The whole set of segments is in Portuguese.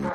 Hoje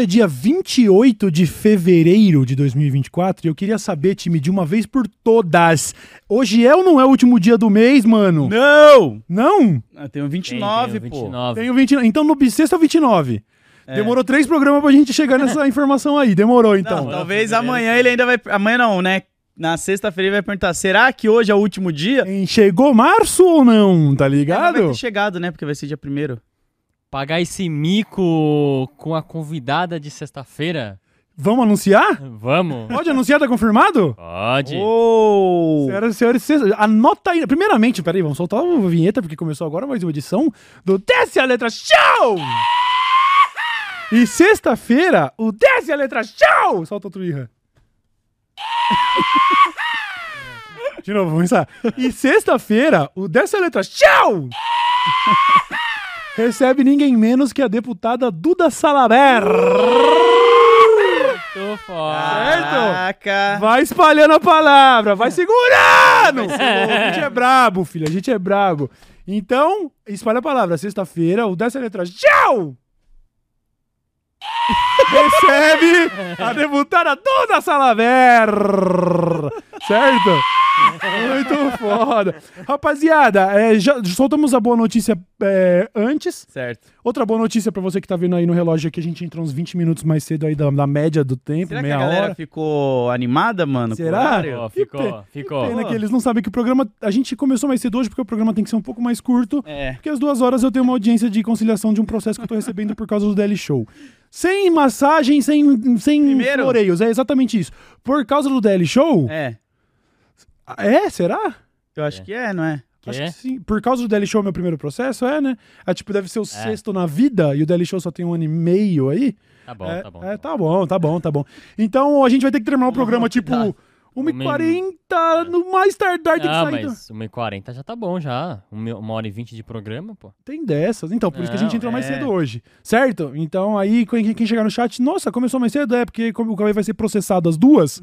é dia 28 de fevereiro de 2024 e eu queria saber, time, de uma vez por todas. Hoje é ou não é o último dia do mês, mano? Não! Não? Ah, tem um 29, Tem, tem, pô. 29. Tem o 29. Então no bissexto é o 29. É. Demorou três programas pra gente chegar nessa informação aí. Demorou, Não, então. talvez amanhã ele ainda vai. Amanhã não, né? Na sexta-feira ele vai perguntar: será que hoje é o último dia? Chegou março ou não? Tá É, mas vai ligado? ter chegado, né? Porque vai ser dia primeiro. Pagar esse mico com a convidada de sexta-feira? Vamos anunciar? Vamos? Pode anunciar, tá confirmado? Pode. Oh! Senhoras e senhores, anota aí. Primeiramente, peraí, vamos soltar a vinheta, porque começou agora mais uma edição do Desce a Letra Show! E sexta-feira, o Desce a Letra Show! Solta outro irra. De novo, vamos começar. E sexta-feira, o Desce a Letra Show! Recebe ninguém menos que a deputada Duda Salaber. Tô fora. Caraca! Vai espalhando a palavra, vai segurando! A gente é brabo, filho, a gente é brabo. Então, espalha a palavra. Sexta-feira, o dessa letra. Tchau! Recebe a deputada Dona Salaver! Certo? Muito foda. Rapaziada, é, já soltamos a boa notícia é, antes. Certo. Outra boa notícia pra você que tá vendo aí no relógio é que a gente entrou uns 20 minutos mais cedo aí da, da média do tempo, Será que meia a galera hora. ficou animada, mano? com o Será? Que ficou, pe- ficou. Pena que eles não sabem que o programa. A gente começou mais cedo hoje porque o programa tem que ser um pouco mais curto. É. Porque às duas horas eu tenho uma audiência de conciliação de um processo que eu tô recebendo por causa do Daily Show. Sem massagem, sem, sem Primeiro? floreios. É exatamente isso. Por causa do Daily Show. É. É, será? Eu acho que é, não é? Que Acho é? que sim. Por causa do Daily Show, meu primeiro processo, é, né? É, tipo, deve ser o sexto na vida e o Daily Show só tem um ano e meio aí. Tá bom, é, tá bom. é, tá bom, tá bom, tá bom. Então a gente vai ter que terminar o programa tipo. 1h40, no mais tardar tem que Ah, sair. mas 1h40 já tá bom já. Uma hora e vinte de programa, pô. Tem dessas. Então, por isso que a gente Não, entrou mais é. cedo hoje. Certo? Então, aí, quem, quem chegar no chat, nossa, começou mais cedo, é porque como o Cauê vai ser processado às duas.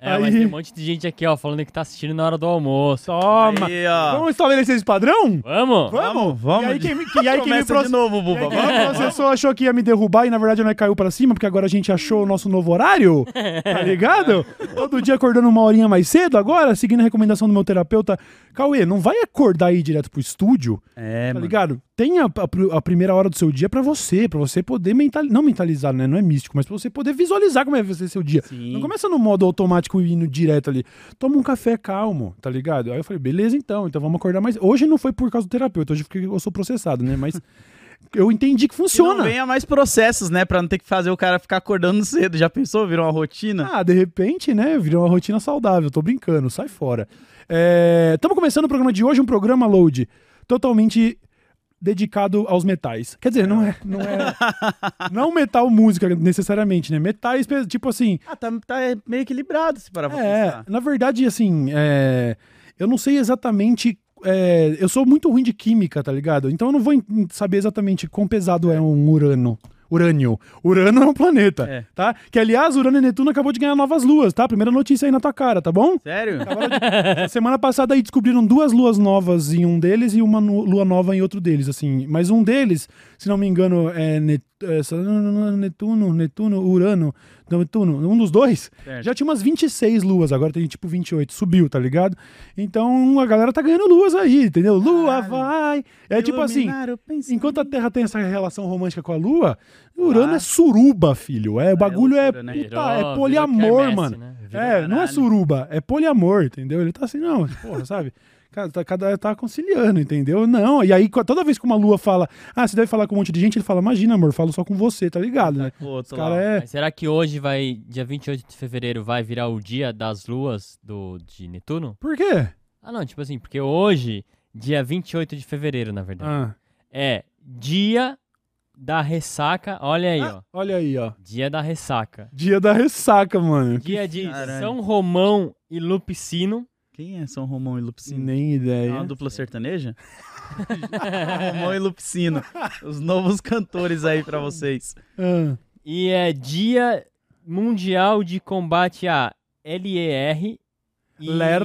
É, Aí- mas tem um monte de gente aqui, ó, falando que tá assistindo na hora do almoço. Toma! Aí. Vamos estabelecer esse padrão? Vamos? Vamos, vamos. E aí, quem, me- e aí, quem me proce- de novo, e Buba. aí, me processou achou que ia me derrubar e na verdade não caiu pra cima, porque agora a gente achou o nosso novo horário. Tá ligado? Todo dia acordando uma horinha mais cedo agora, seguindo a recomendação do meu terapeuta. Cauê, não vai acordar aí direto pro estúdio, É, tá mano. ligado? Tenha a, a- primeira hora do seu dia pra você, pra você poder mentalizar, não mentalizar, né? Não é místico, mas pra você poder visualizar como é que vai ser seu dia. Sim. Não começa no modo automático e indo direto ali. Toma um café calmo, tá ligado? Aí eu falei, beleza então, então vamos acordar mais. Hoje não foi por causa do terapeuta, hoje porque eu sou processado, né? Mas eu entendi que Que não funciona. venha mais processos, né? Pra não ter que fazer o cara ficar acordando cedo. Já pensou? Virou uma rotina? Ah, de repente, né? Virou uma rotina saudável. Tô brincando, sai fora. Estamos começando o programa de hoje, um programa load totalmente dedicado aos metais. Quer dizer, não é, não é, não metal música necessariamente, né? Metais, tipo assim, Ah, tá, tá meio equilibrado se parar pra É, pensar. na verdade, assim, é, eu não sei exatamente. é, eu sou muito ruim de química, tá ligado? Então eu não vou saber exatamente quão pesado é um urano. Urânio. Urano é um planeta, É. tá? Que, aliás, Urano e Netuno acabou de ganhar novas luas, tá? Primeira notícia aí na tua cara, tá bom? Sério? A semana passada aí descobriram duas luas novas em um deles e uma lua nova em outro deles, assim. Mas um deles, se não me engano, é, Net- só- Netuno, Netuno, Urano, Netuno, um dos dois. Certo. Já tinha umas 26 luas, agora tem tipo 28, subiu, tá ligado? Então a galera tá ganhando luas aí, entendeu? Lua Caralho. vai. É tipo assim, enquanto a Terra tem essa relação romântica com a Lua, Urano Ah. é suruba, filho. É, o bagulho é, loucura, né? puta, Virou- é poliamor, mano. né? É, não é suruba, é poliamor, entendeu? Ele tá assim, não, porra, sabe? Cara, tá, cada tá conciliando, entendeu? Não, e aí toda vez que uma lua fala, ah, você deve falar com um monte de gente, ele fala, imagina, amor, falo só com você, tá ligado, né? Outro cara é. Mas será que hoje vai, dia 28 de fevereiro, vai virar o dia das luas do, de Netuno? Por quê? Ah, não, tipo assim, porque hoje, dia 28 de fevereiro, na verdade, Ah, é dia da ressaca. Olha aí, ó. olha aí, ó. Dia da ressaca. Dia da ressaca, mano. Dia de Caralho. São Romão e Lupicino. Quem é São Romão e Lupicino? Nem É ideia. uma dupla sertaneja? Romão e Lupicino. Os novos cantores aí pra vocês. Ah, E é Dia Mundial de Combate a LER e Ler.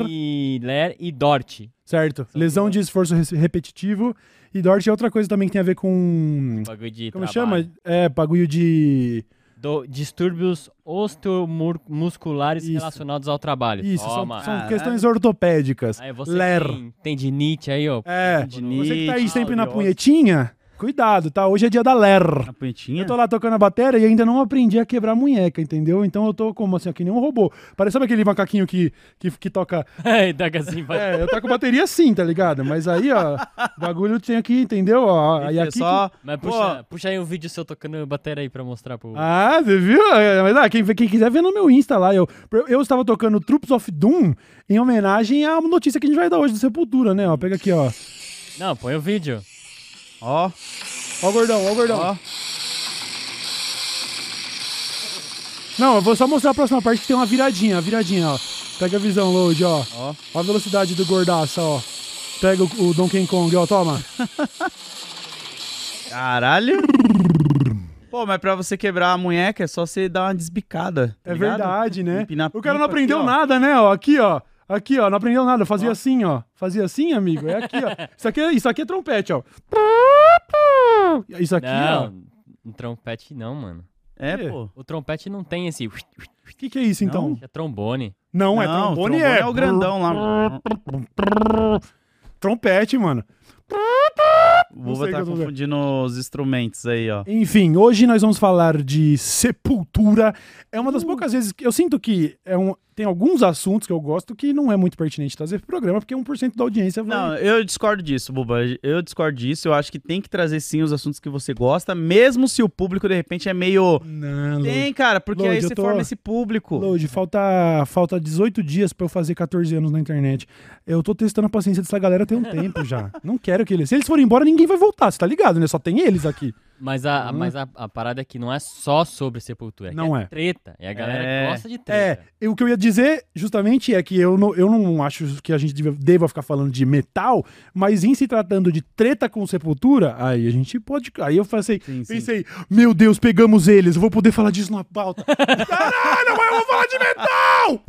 Ler e DORT. Certo. Lesão de esforço repetitivo. E DORT é outra coisa também que tem a ver com. Bagulho de Como trabalho. chama? É, bagulho de. Do- distúrbios osteomusculares Isso. relacionados ao trabalho. Isso, são, Toma. são Caralho. questões ortopédicas. Aí você Ler. tem tendinite aí, ó. É, você que tá aí sempre na punhetinha, cuidado, tá? Hoje é dia da LER. A punhetinha? Eu tô lá tocando a bateria e ainda não aprendi a quebrar a munheca, entendeu? Então eu tô como assim, que nem um robô. Parece sabe aquele macaquinho que, que, que toca. Aí, dá assim, vai. É, eu toco bateria sim, tá ligado? Mas aí, ó, o bagulho tem aqui, entendeu? Ó, aí É aqui. só... Mas Pô. puxa, puxa aí um vídeo seu tocando bateria aí pra mostrar pro. Ah, você viu? É, Mas ah, quem, quem quiser ver no meu Insta lá. Eu, eu estava tocando Troops of Doom em homenagem à notícia que a gente vai dar hoje do Sepultura, né? Ó, pega aqui, ó. Não, põe o vídeo. Ó, Ó o gordão, ó o gordão. ó. Não, eu vou só mostrar a próxima parte que tem uma viradinha, a viradinha, ó. Pega a visão, load, ó. Ó. Ó a velocidade do gordaça, ó. Pega o, o Donkey Kong, ó, toma. Caralho. Pô, mas pra você quebrar a munheca é só você dar uma desbicada. tá É ligado? verdade, né? Empinar O cara não aprendeu aqui, nada, né? Ó, aqui, ó. Aqui, ó, não aprendeu nada. Fazia assim, ó. Fazia assim, amigo. É aqui, ó. Isso aqui é, isso aqui é trompete, ó. Isso aqui, ó. Não, um trompete não, mano. É, quê? pô. O trompete não tem esse. O que, que é isso, então? É trombone. Não, é Não, trombone, trombone é. é o grandão lá. Trompete, mano. Que tá vendo. confundindo os instrumentos aí, ó. Enfim, hoje nós vamos falar de Sepultura. É uma das poucas vezes que eu sinto que é um, tem alguns assuntos que eu gosto que não é muito pertinente trazer pro programa, porque 1% da audiência vai. Não, eu discordo disso, Buba. Eu discordo disso. Eu acho que tem que trazer sim os assuntos que você gosta, mesmo se o público de repente é meio. Não, Tem, cara, porque Lodi, aí você tô- forma esse público. Load, falta, falta 18 dias pra eu fazer 14 anos na internet. Eu tô testando a paciência dessa galera tem um tempo já. Não quero que eles. Se eles forem embora, ninguém vai voltar, você tá ligado, né? Só tem eles aqui. Mas a, Hum. mas a, a parada é que não é só sobre sepultura. Não que é. treta. E a galera É. gosta de É, treta. e o que eu ia dizer justamente é que eu não, eu não acho que a gente deva, deva ficar falando de metal, mas em se tratando de treta com sepultura, aí a gente pode. Aí eu pensei, Sim, sim. pensei, meu Deus, pegamos eles, eu vou poder falar disso na pauta. Caralho, mas eu vou falar de metal!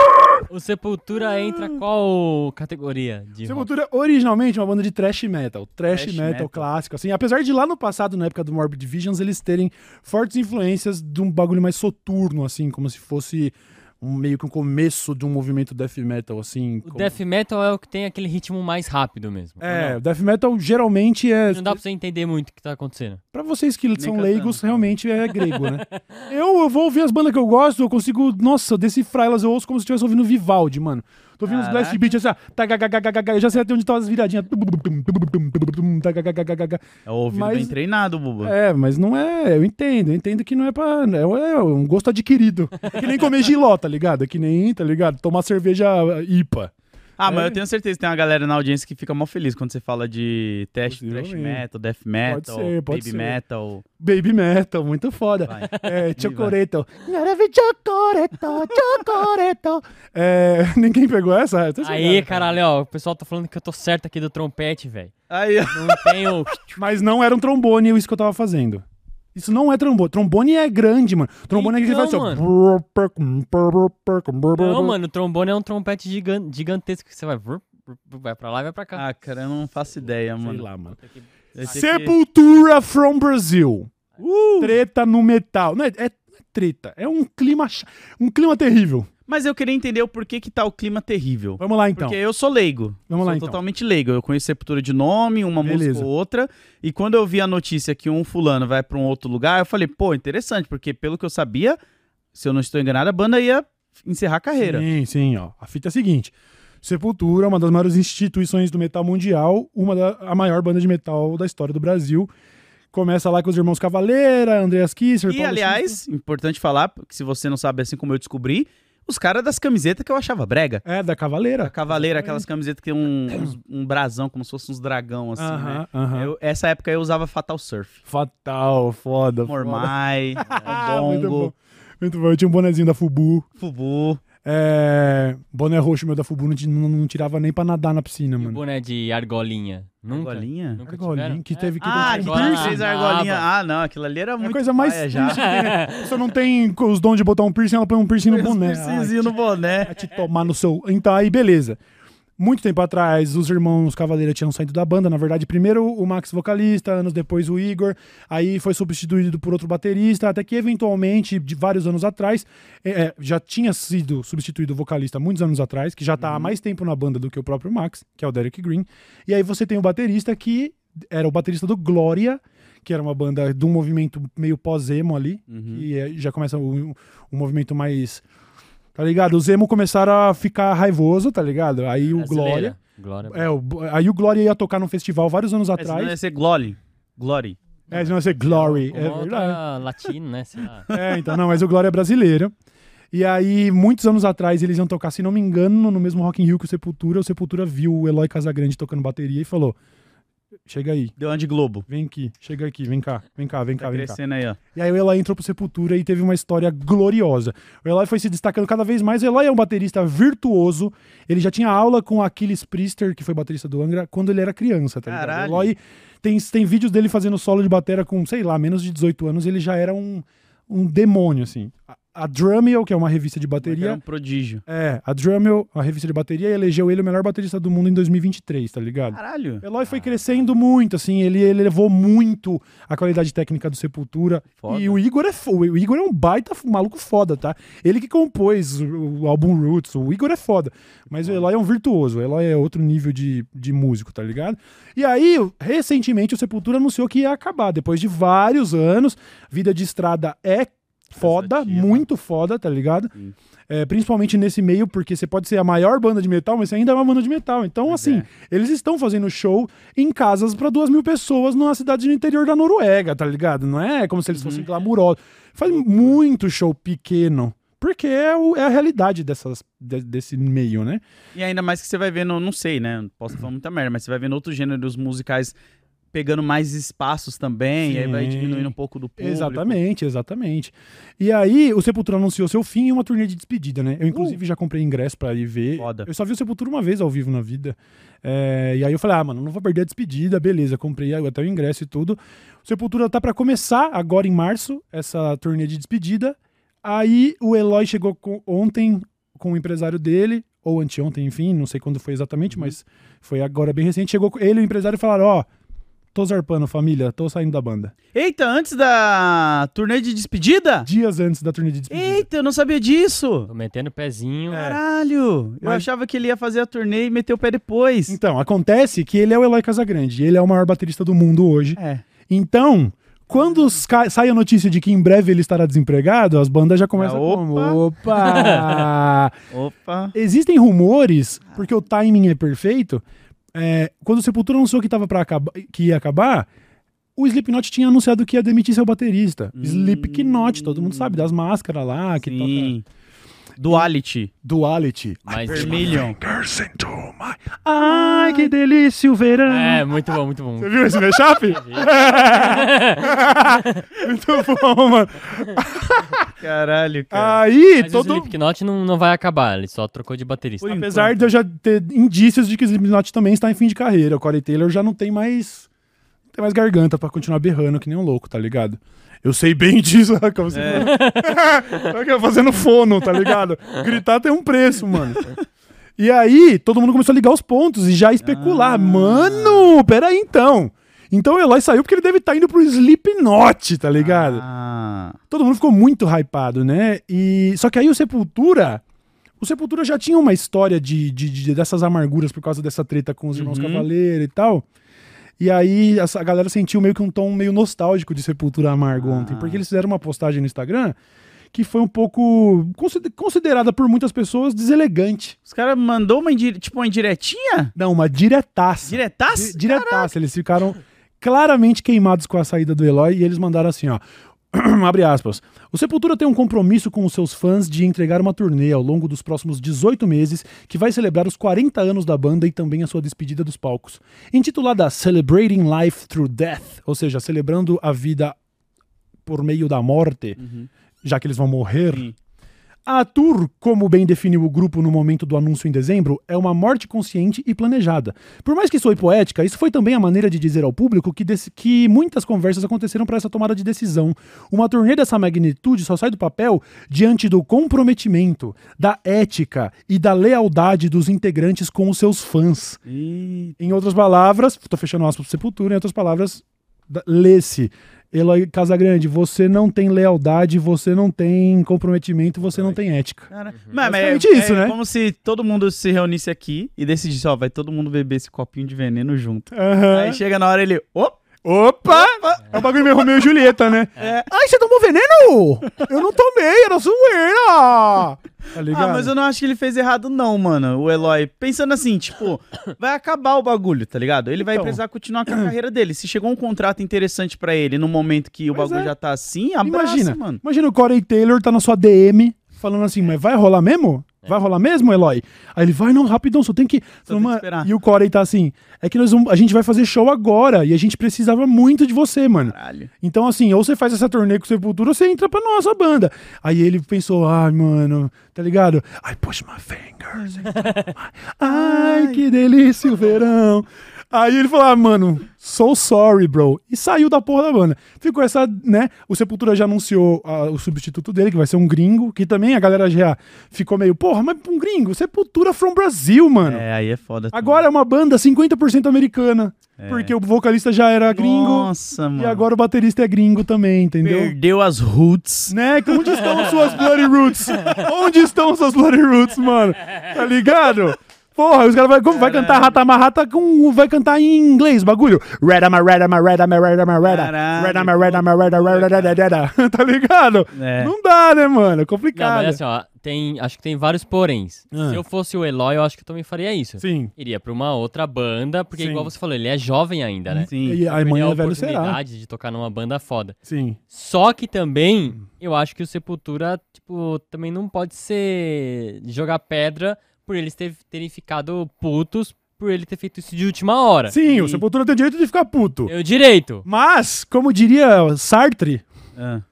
O Sepultura entra qual categoria de rock? Sepultura originalmente é uma banda de thrash metal. Thrash, Thrash metal, metal. clássico, assim. Apesar de lá no passado, na época do Morbid Visions, eles terem fortes influências de um bagulho mais soturno, assim, como se fosse um, meio que um começo de um movimento death metal, assim. O como- death metal é o que tem aquele ritmo mais rápido mesmo. É, o death metal geralmente é. não dá pra você entender muito o que tá acontecendo. Pra vocês que são cantando, leigos, realmente é grego, né? eu, eu vou ouvir as bandas que eu gosto, eu consigo. Nossa, decifrar elas, eu ouço como se estivesse ouvindo Vivaldi, mano. Tô ouvindo os blast beats assim, ó, eu já sei até onde estão as viradinhas. É o ouvido Mas- bem treinado, Buba. É, mas não é. Eu entendo, eu entendo que não é pra. É, é um gosto adquirido. É que nem comer giló, tá ligado? É que nem, tá ligado? Tomar cerveja IPA. Ah, mas É. eu tenho certeza que tem uma galera na audiência que fica mal feliz quando você fala de trash, metal, death metal, ser, pode baby ser. metal. Baby metal, muito foda. Vai. É, chocoreto. Chocoreto, chocoreto. É, ninguém pegou essa? Aí, caralho, ó, o pessoal tá falando que eu tô certo aqui do trompete, velho. Aí, ó. Não tenho. Mas não era um trombone isso que eu tava fazendo. Isso não é trombone. Trombone é grande, mano. Trombone é que Então, você faz assim, Não, ó. mano, o trombone é um trompete gigan- gigantesco que você vai. Vai pra lá e vai pra cá. Ah, cara, eu não faço ideia, Sei mano. lá, mano. Sei que- Sepultura from Brazil. Uh! Treta no metal. Não é, é treta. É um clima, um clima terrível. Mas eu queria entender o porquê que tá o clima terrível. Vamos lá, então. Porque eu sou leigo. Vamos sou lá, então. totalmente leigo. Eu conheço Sepultura de nome, uma Beleza. música ou outra. E quando eu vi a notícia que um fulano vai pra um outro lugar, eu falei, pô, interessante, porque pelo que eu sabia, se eu não estou enganado, a banda ia encerrar a carreira. Sim, sim, ó. A fita é a seguinte. Sepultura, uma das maiores instituições do metal mundial, uma da a maior banda de metal da história do Brasil. Começa lá com os irmãos Cavaleira, Andreas Kisser, E, Paulo aliás, importante falar, que se você não sabe, assim como eu descobri, os caras das camisetas que eu achava brega. É, da Cavaleira. A cavaleira, aquelas camisetas que tem um, uns- um brasão, como se fosse uns dragão, assim, né? Aham, aham. Eu- essa época eu usava Fatal Surf. Fatal, foda. foda. Mormai, muito Bongo, bom. Muito bom. Eu tinha um bonezinho da Fubu. Fubu. É, boné roxo meu da Fubu não, não- não tirava nem pra nadar na piscina, E mano. boné de argolinha? Nunca? Argolinha? Nunca Argolinha, tiveram? que teve que Ah, que um fez Ah, argolinha. Ah, não, aquilo ali era É a muito coisa mais já. tem. Você não tem os dons de botar um piercing, ela põe um piercing no boné. Ai, Piercingzinho no boné. Vai te tomar no seu. Então, aí, beleza. Muito tempo atrás, os irmãos Cavaleira tinham saído da banda. Na verdade, primeiro o Max vocalista, anos depois o Igor. Aí foi substituído por outro baterista, até que eventualmente, de vários anos atrás, é, é, já tinha sido substituído o vocalista muitos anos atrás, que já tá há mais tempo na banda do que o próprio Max, que é o Derek Green. E aí você tem o baterista que era o baterista do Glória, que era uma banda de um movimento meio pós-emo ali, Uhum. e é, já começa um, um movimento mais. Tá ligado? Os emo começaram a ficar raivoso, tá ligado? Aí o Glória. É, o, aí o Glória ia tocar num festival vários anos Esse não ia atrás. ser Glory. Glory. É, não ia ser Glory. É outra verdade. latino, né? É, então, não, mas o Glória é brasileiro. E aí, muitos anos atrás, eles iam tocar, se não me engano, no mesmo Rock in Rio que o Sepultura. O Sepultura viu o Eloy Casagrande tocando bateria e falou: Chega aí, Deu uma de Globo. vem aqui, chega aqui, vem cá, vem cá, vem cá, Tá vem cá. crescendo aí, ó. E aí o Eloy entrou pro Sepultura e teve uma história gloriosa. O Eloy foi se destacando cada vez mais. O Eloy é um baterista virtuoso. Ele já tinha aula com Aquiles Priester, que foi baterista do Angra, quando ele era criança, tá ligado? Caralho. O Eloy tem, tem vídeos dele fazendo solo de batera com, sei lá, menos de 18 anos. Ele já era um, um demônio, assim. A, Drummel, que é uma revista de Era bateria... um prodígio. É, a Drummel, a revista de bateria, elegeu ele o melhor baterista do mundo em 2023, tá ligado? Caralho. Eloy foi crescendo muito, assim, ele, ele elevou muito a qualidade técnica do Sepultura. Foda. E o Igor é o Igor é um baita maluco foda, tá? Ele que compôs o, o álbum Roots, o Igor é foda. Mas o Eloy é um virtuoso, o Eloy é outro nível de, de músico, tá ligado? E aí, recentemente, o Sepultura anunciou que ia acabar. Depois de vários anos, vida de estrada é foda, muito foda, tá ligado? É, principalmente nesse meio, porque você pode ser a maior banda de metal, mas você ainda é uma banda de metal. Então, Pois assim, é. eles estão fazendo show em casas pra duas mil pessoas numa cidade no interior da Noruega, tá ligado? Não é como se eles fossem glamurosos. Faz muito show pequeno. Porque é, o- é a realidade dessas, de- desse meio, né? E ainda mais que você vai vendo, não sei, né? Não Posso falar muita merda, mas você vai vendo outros gêneros musicais pegando mais espaços também, e aí vai Sim. diminuindo um pouco do público. Exatamente, exatamente. E aí, o Sepultura anunciou seu fim em uma turnê de despedida, né? Eu, inclusive, já comprei ingresso pra ir ver. Foda. Eu só vi o Sepultura uma vez ao vivo na vida. É, e aí eu falei, ah, mano, não vou perder a despedida, beleza. Comprei até o ingresso e tudo. O Sepultura tá pra começar agora em março, essa turnê de despedida. Aí o Eloy chegou com- ontem com o empresário dele, ou anteontem, enfim, não sei quando foi exatamente, mas foi agora bem recente. Chegou ele e o empresário e falaram: Ó, tô zarpando, família, tô saindo da banda. Eita, antes da turnê de despedida? Dias antes da turnê de despedida. Eita, eu não sabia disso. Tô metendo o pezinho. É. Caralho. Eu Mas- achava que ele ia fazer a turnê e meter o pé depois. Então, acontece que ele é o Eloy Casagrande, ele é o maior baterista do mundo hoje. É. Então, quando os ca- sai a notícia de que em breve ele estará desempregado, as bandas já começam opa. como, opa! Opa. Existem rumores, porque o timing é perfeito. É, quando o Sepultura anunciou que, tava pra acabar, que ia acabar, o Slipknot tinha anunciado que ia demitir seu baterista. Hum. Slipknot, todo mundo sabe, das máscaras lá, que Sim. Toca Duality. Mas... Vermilion. Ai, que delícia o verão! É, muito bom, muito bom. Você viu esse mashup? Muito bom, mano. Caralho, cara. Aí, Mas o todo... Slipknot não, não vai acabar, ele só trocou de baterista. Apesar enquanto. de eu já ter indícios de que o Slipknot também está em fim de carreira. O Corey Taylor já não tem mais... Não tem mais garganta pra continuar berrando que nem um louco, tá ligado? Eu sei bem disso, Raquel. Você Raquel, fazendo fono, tá ligado? Gritar tem um preço, mano. E aí, todo mundo começou a ligar os pontos e já especular. Ah. Mano, peraí então. Então o Eloy saiu porque ele deve estar indo pro Slipknot, tá ligado? Ah. todo mundo ficou muito hypado, né? E só que aí o Sepultura, o Sepultura já tinha uma história de, de- de- dessas amarguras por causa dessa treta com os irmãos Uhum. Cavaleiro e tal. E aí essa, a galera sentiu meio que um tom meio nostálgico de Sepultura amargo Ah. ontem, porque eles fizeram uma postagem no Instagram que foi um pouco consider- considerada por muitas pessoas deselegante. Os caras mandou uma tipo uma indiretinha? Não, uma diretaça. Diretaça? Di- Diretaça. Eles ficaram claramente queimados com a saída do Eloy e eles mandaram assim, ó. Abre aspas. O Sepultura tem um compromisso com os seus fãs de entregar uma turnê ao longo dos próximos 18 meses que vai celebrar os 40 anos da banda e também a sua despedida dos palcos. Intitulada Celebrating Life Through Death, ou seja, celebrando a vida por meio da morte, Uhum. já que eles vão morrer. Sim. A tour, como bem definiu o grupo no momento do anúncio em dezembro, é uma morte consciente e planejada. Por mais que soe poética, isso foi também a maneira de dizer ao público que, que muitas conversas aconteceram para essa tomada de decisão. Uma turnê dessa magnitude só sai do papel diante do comprometimento, da ética e da lealdade dos integrantes com os seus fãs. Ih, Em outras palavras, tô fechando aspas pro Sepultura, em outras palavras, lê-se. Eloy Casagrande, você não tem lealdade, você não tem comprometimento, você não tem ética. cara. Mas, mas é, isso, é né? como se todo mundo se reunisse aqui e decidisse, ó, vai todo mundo beber esse copinho de veneno junto. Aham. Aí chega na hora ele, ô, Opa! É o bagulho meio Romeu e Julieta, né? É. Ai, você tomou veneno? Eu não tomei, era zoeira! Tá ligado? Ah, mas eu não acho que ele fez errado, não, mano. O Eloy. Pensando assim, tipo, vai acabar o bagulho, tá ligado? Ele vai Então. precisar continuar com a carreira dele. Se chegou um contrato interessante pra ele no momento que o Pois bagulho é. já tá assim, abraça, Imagina, mano. imagina o Corey Taylor tá na sua DM falando assim, mas vai rolar mesmo? Vai rolar mesmo, Eloy? Aí ele vai, não, rapidão, só tem que. tem que esperar. E o Corey tá assim, é que nós vamos, a gente vai fazer show agora e a gente precisava muito de você, mano. Caralho. Então, assim, ou você faz essa turnê com o Sepultura ou você entra pra nossa banda. Aí ele pensou, ai, mano, tá ligado? I push my fingers. ai, que delícia o verão. Aí ele falou, ah, mano, so sorry, bro. E saiu da porra da banda. Ficou essa, né? O Sepultura já anunciou ah, o substituto dele, que vai ser um gringo, que também a galera já ficou meio, porra, mas um gringo, Sepultura from Brasil, mano. É, aí é foda. também. Agora é uma banda 50% americana. Porque o vocalista já era gringo. Nossa, mano. E agora o baterista é gringo também, entendeu? Perdeu as roots. Né? Onde estão suas Bloody Roots? Onde estão suas Bloody Roots, mano? Tá ligado? Porra, os caras vai, como vai cantar rata marrata com. Vai cantar em inglês, bagulho. Redama, redama, redama, redama, redama. Caralho, Redama, redama, redama, redama, redama. Tá ligado? É. Não dá, né, mano? É Não, complicado. mas assim, ó, tem, acho que tem vários poréns. Ah. Se eu fosse o Eloy, eu acho que eu também faria isso. Sim. Iria pra uma outra banda, porque Sim. igual você falou, ele é jovem ainda, né? Sim. E a a é velho será. oportunidade de tocar numa banda foda. Sim. Só que também, eu acho que o Sepultura, tipo, também não pode ser jogar pedra por eles ter- terem ficado putos por ele ter feito isso de última hora. Sim, o E- Sepultura tem o direito de ficar puto. Eu direito. Mas, como diria Sartre, Ah.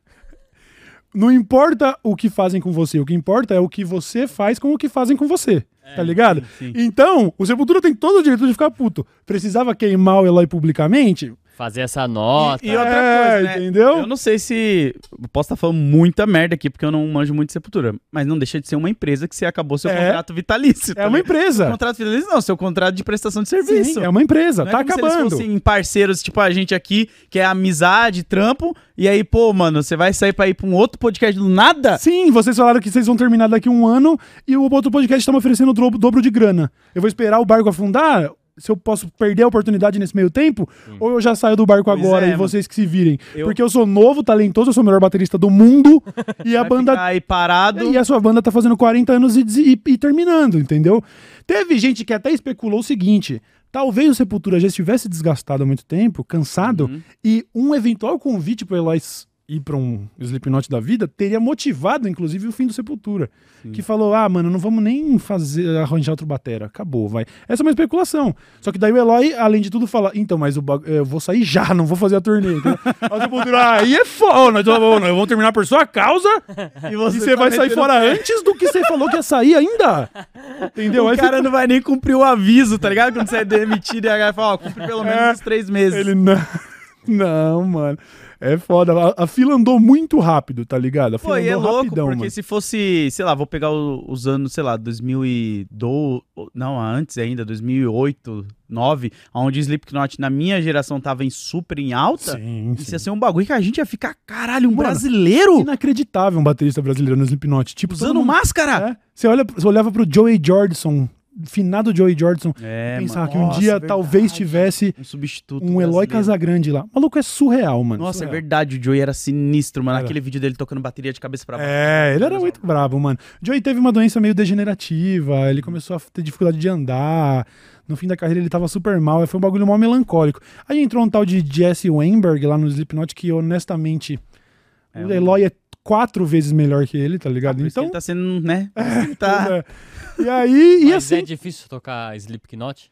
não importa o que fazem com você, o que importa é o que você faz com o que fazem com você. tá ligado? sim, sim. Então, o Sepultura tem todo o direito de ficar puto. Precisava queimar o Eloy publicamente? Fazer essa nota. E, e outra É, coisa, né? entendeu? Eu não sei se. Posso estar falando muita merda aqui, porque eu não manjo muito de Sepultura. Mas não deixa de ser uma empresa que você acabou seu É. contrato vitalício. É tá uma ligado? empresa. Contrato vitalício não, seu contrato de prestação de serviço. Sim, é uma empresa. Não tá é como acabando. Se eles fossem parceiros, tipo a gente aqui, que é amizade, trampo, e aí, pô, mano, você vai sair pra ir pra um outro podcast do nada? Sim, vocês falaram que vocês vão terminar daqui a um ano e o outro podcast tá me oferecendo o dobro, dobro de grana. Eu vou esperar o barco afundar? Se eu posso perder a oportunidade nesse meio tempo? Ou eu já saio do barco Pois agora é, e mano. vocês que se virem? Eu- Porque eu sou novo, talentoso, eu sou o melhor baterista do mundo e a Vai banda aí parado. E a sua banda tá fazendo 40 anos e, e- e terminando, entendeu? Teve gente que até especulou o seguinte: talvez o Sepultura já estivesse desgastado há muito tempo, cansado, Uhum. e um eventual convite pro Eloy s- ir pra um Slipknot da vida teria motivado, inclusive, o fim do Sepultura. Que falou: ah, mano, não vamos nem fazer arranjar outro batera. Acabou, vai. Essa é uma especulação. Só que daí o Eloy, além de tudo, fala: então, mas bag- eu vou sair já, não vou fazer a turnê. entendeu? Aí o Sepultura, aí é foda, nós vamos terminar por sua causa. E E você, você tá vai sair fora pé. antes do que você falou que ia sair ainda? Entendeu? O Aí cara não vai nem cumprir o aviso, tá ligado? Quando você é demitido e a galera fala, ó, cumpre pelo menos É. uns três meses. Ele não. Não, mano. É foda. A, a fila andou muito rápido, tá ligado? A Pô, fila e é andou louco, rapidão, porque mano. se fosse, sei lá, vou pegar o- os anos, sei lá, 2002, não, antes ainda, 2008, 2009, onde o Slipknot na minha geração tava em super em alta, Sim, isso sim. ia ser um bagulho que a gente ia ficar, caralho, um Mano, brasileiro Inacreditável um baterista brasileiro no Slipknot. Tipo, usando mundo- máscara. É. Você, olha, você olhava pro Joey Jordison, finado Joey Jordison, É, pensava mano. que um Nossa, dia verdade. talvez tivesse um substituto um Eloy brasileiro. Casagrande lá. O maluco é surreal, mano. Nossa, é surreal. verdade, o Joey era sinistro, mano. Era. Aquele vídeo dele tocando bateria de cabeça pra baixo. É, ele era muito brabo, mano. Joey teve uma doença meio degenerativa, ele começou a ter dificuldade de andar. No fim da carreira ele tava super mal, foi um bagulho mal melancólico. Aí entrou um tal de Jesse Weinberg lá no Slipknot que honestamente É, o Eloy é quatro vezes melhor que ele, tá ligado? Que então, ele tá sendo, né? Ele tá... é. E aí, e Mas assim, é difícil tocar Slipknot?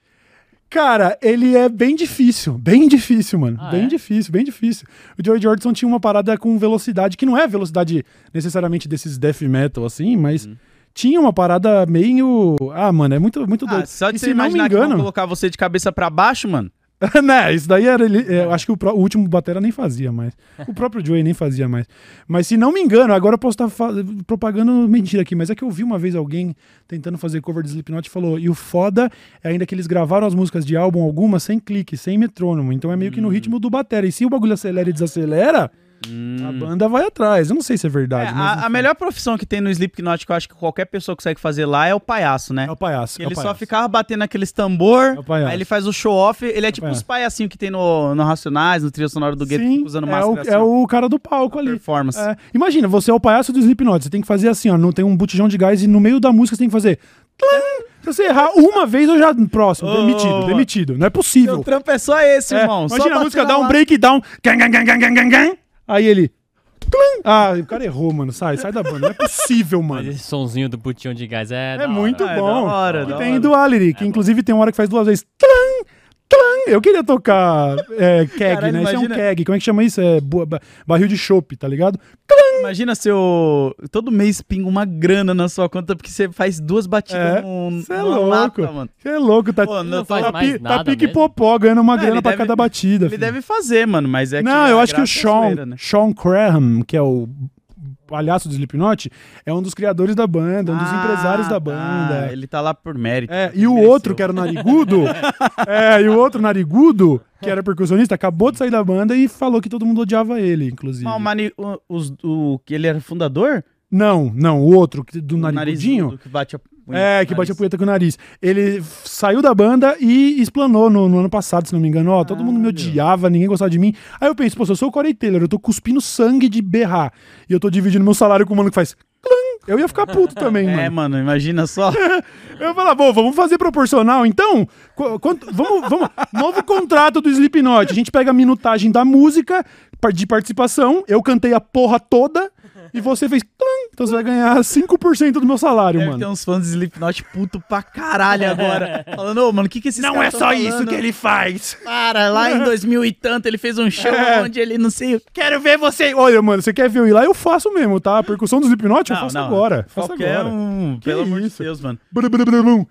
Cara, ele é bem difícil, bem difícil, mano. Ah, bem é? difícil, bem difícil. O Joey Jordison tinha uma parada com velocidade, que não é a velocidade necessariamente desses death metal, assim, mas Uhum. tinha uma parada meio. Ah, mano, é muito, muito Ah, doido. só de E você se não me imaginar que vão engano. colocar você de cabeça pra baixo, mano. né, isso daí era. ele- é, Eu acho que o, pró- o último Batera nem fazia mais. O próprio Joey nem fazia mais. Mas se não me engano, agora eu posso estar fa- propagando mentira aqui, mas é que eu vi uma vez alguém tentando fazer cover de Slipknot e falou: e o foda é ainda que eles gravaram as músicas de álbum algumas sem clique, sem metrônomo. Então é meio que Hum. no ritmo do Batera. E se o bagulho acelera e desacelera, a banda vai atrás. Eu não sei se é É, verdade. mas, a, a melhor profissão que tem no Slipknot, que eu acho que qualquer pessoa consegue fazer lá, é o palhaço, né? É o palhaço. é o Ele só palhaço. ficava batendo aqueles tambor, É o palhaço. aí ele faz o show-off, ele é tipo palhaço. os palhacinhos que tem no, no Racionais, no trio sonoro do Gueto, que usando é, máscara o, assim, é o cara do palco ali. performance. É, imagina, você é o palhaço do Slipknot, você tem que fazer assim, ó, não tem um botijão de gás e no meio da música você tem que fazer... Se você errar uma vez, eu já... Próximo, Ô, demitido, demitido. Não é possível. trampo é só esse, É, irmão. só imagina a música, dá um breakdown, gang, gang, gang, gang, gang, gang. Aí ele... Ah, o cara errou, mano, sai, sai da banda. Não é possível, mano. esse sonzinho do botijão de gás é. É da muito hora. Ah, é bom. da hora, e da tem hora. Duality, que inclusive tem uma hora que faz duas vezes. Tlam. Eu queria tocar é, keg, Caralho, né? Isso é um imagina- keg. Como é que chama isso? É barril de chopp, tá ligado? Imagina seu. Todo mês pinga uma grana na sua conta porque você faz duas batidas É, num, é louco. lata, mano. Você é louco, tá, Pô, não não, faz tá, mais pi- tá nada pique mesmo. popó, ganhando uma Não, grana pra deve- cada batida. Ele filho. deve fazer, mano, mas é que. Não, eu acho que o é Sean, zoeira, né? Sean Graham, que é o palhaço do Slipknot, é um dos criadores da banda, um dos Ah, empresários da banda. Ele tá lá por mérito. É, e o mereceu. outro, que era o Narigudo, é, e o outro Narigudo, que era percussionista, acabou de sair da banda e falou que todo mundo odiava ele, inclusive. Mas o, mani, o, os- o- que ele era fundador? Não, não, o outro, que- do O Narigudinho. que bate a É, que bate a nariz. punheta com o nariz. Ele saiu da banda e explanou no, no ano passado, se não me engano. Ó, todo mundo me odiava, ninguém gostava de mim. Aí eu penso, pô, se eu sou o Corey Taylor, eu tô cuspindo sangue de berrar. E eu tô dividindo meu salário com o mano que faz. Eu ia ficar puto também, É, mano. mano, imagina só. Eu ia falar, bom, vamos fazer proporcional, então? Qu- quanto- vamos, vamos. Novo contrato do Slipknot. A gente pega a minutagem da música de participação. Eu cantei a porra toda e você fez. Então você vai ganhar 5% do meu salário, Deve mano. ter uns fãs de Slipknot puto pra caralho agora. Falando, ô, mano, o que que esses Não é tão só isso falando? que ele faz. Para, lá em 2000 e tanto ele fez um show É. onde ele não sei. Quero ver você. Olha, mano, você quer ver eu ir lá? Eu faço mesmo, tá? A percussão do Slipknot eu faço agora. Faço agora. um, Que pelo amor de isso? Deus, mano. Brum, brum, brum.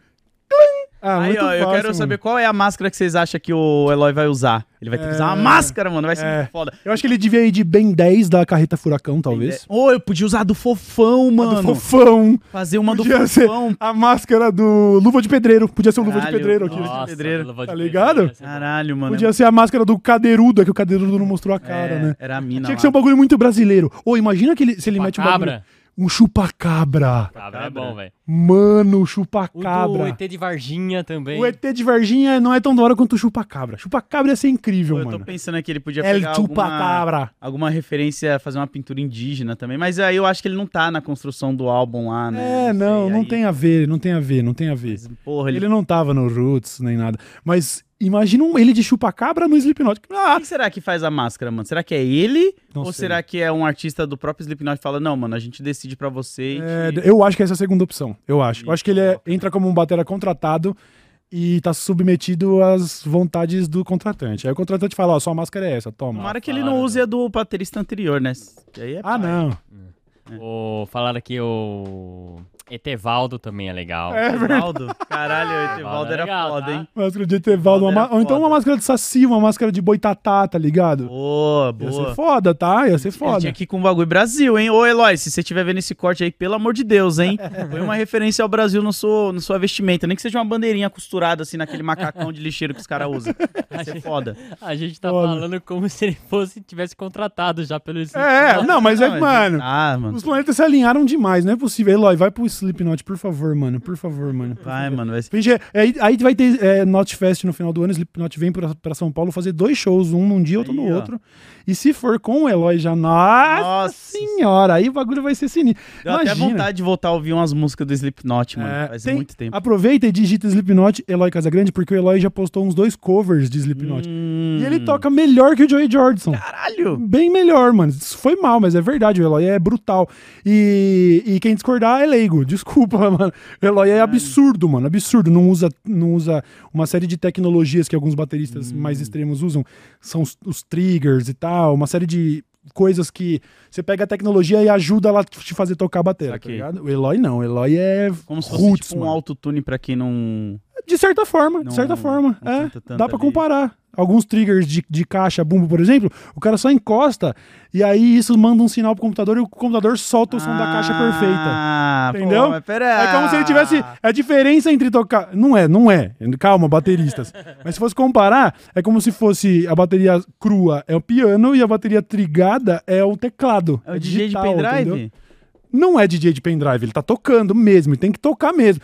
Ah, Aí, muito ó, eu fácil, quero mano. saber qual é a máscara que vocês acham que o Eloy vai usar. Ele vai ter que usar uma É. máscara, mano. Vai ser É. muito foda. Eu acho que ele devia ir de Ben 10 da Carreta Furacão, talvez. Ô, eu podia usar do fofão, A mano. do fofão. Fazer uma do Podia ser fofão. a máscara do Luva de Pedreiro. Podia ser o Luva de Pedreiro aqui. nossa. Pedreiro. luva de Tá ligado? bom. Caralho, mano. Podia ser a máscara do Cadeirudo, é que o Cadeirudo não mostrou a cara, É, né? Era a mina Tinha que ser um bagulho muito brasileiro. Ô, imagina que ele, se ele mete um bagulho... Cabra. Um chupacabra. Cabra é bom, velho. Mano, O chupacabra. ET de Varginha também. O ET de Varginha não é tão da hora quanto o chupacabra. Chupacabra ia ser incrível, Pô, eu tô mano. pensando que ele podia El pegar alguma, chupacabra. alguma referência, fazer uma pintura indígena também. Mas aí eu acho que ele não tá na construção do álbum lá, né? É, não, sei, não aí- tem a ver, não tem a ver, não tem a ver. Mas, Porra, ele... Ele não tava no Roots nem nada. Mas imagina um- ele de chupacabra no Slipknot. Ah, Quem será que faz a máscara, mano? Será que é ele? Não ou sei. será que é um artista do próprio Slipknot que fala, não, mano, a gente decide pra você é, te- eu acho que essa é a segunda opção. Eu acho. Eu acho que ele é- entra como um batera contratado e tá submetido às vontades do contratante. Aí o contratante fala, ó, sua máscara é essa, toma. Tomara que ele não use a do baterista anterior, né? Que aí é Ah, pai. não. O, falaram aqui o Etevaldo também é legal. É verdade. Etevaldo? Caralho, o Etevaldo era legal, foda, tá? hein? Máscara de Etevaldo, uma ou então uma máscara de Saci, uma máscara de Boitatá, tá ligado? Boa, Ia boa. ser foda, tá? Ia ser foda. tinha que ir com o bagulho Brasil, hein? Ô, Eloy, se você estiver vendo esse corte aí, pelo amor de Deus, hein? Põe uma referência ao Brasil no seu, no sua vestimenta. Nem que seja uma bandeirinha costurada, assim, naquele macacão de lixeiro que os caras usam. Vai ser foda. A gente tá Foda. falando como se ele fosse tivesse contratado já pelo É, não, mas é, Não, mano, Ah, mano. os planetas se alinharam demais, não é possível. Eloy, vai pro Slipknot, por favor, mano, por favor, mano. por Vai, favor. mano. Vai ser... Gente, é, aí, aí vai ter é, Notfest no final do ano. Slipknot vem pra, pra São Paulo fazer dois shows, um num dia, outro Aí, no ó. outro. E se for com o Eloy já, nossa, Nossa senhora, aí o bagulho vai ser sinistro. Deu até vontade de voltar a ouvir umas músicas do Slipknot, mano. É, Faz tem- muito tempo. Aproveita e digita Slipknot Eloy Casagrande, porque o Eloy já postou uns dois covers de Slipknot. Hum, E ele toca melhor que o Joey Jordison. Caralho! Bem melhor, mano. Isso foi mal, mas é verdade. O Eloy é brutal. E, e quem discordar é leigo. Desculpa, mano. O Eloy é absurdo, mano. Absurdo. Não usa, não usa uma série de tecnologias que alguns bateristas mais Hum. extremos usam. São os, os triggers e tal. Uma série de coisas que você pega a tecnologia e ajuda ela a te fazer tocar a bateria, tá ligado? O Eloy não. O Eloy é Como se fosse roots, tipo um autotune pra quem não. De certa forma, de Não- certa forma. É, dá pra ali. comparar. Alguns triggers de, de caixa, bumbo, por exemplo, o cara só encosta e aí isso manda um sinal pro computador e o computador solta o som da caixa perfeita. Ah, Entendeu? Pô, mas pera... É como se ele tivesse. A diferença entre tocar. Não é, não é. Calma, bateristas. Mas se fosse comparar, é como se fosse a bateria crua é o piano e a bateria trigada é o teclado. É o DJ digital, de pendrive? entendeu? Não é DJ de pendrive, ele tá tocando mesmo, e tem que tocar mesmo.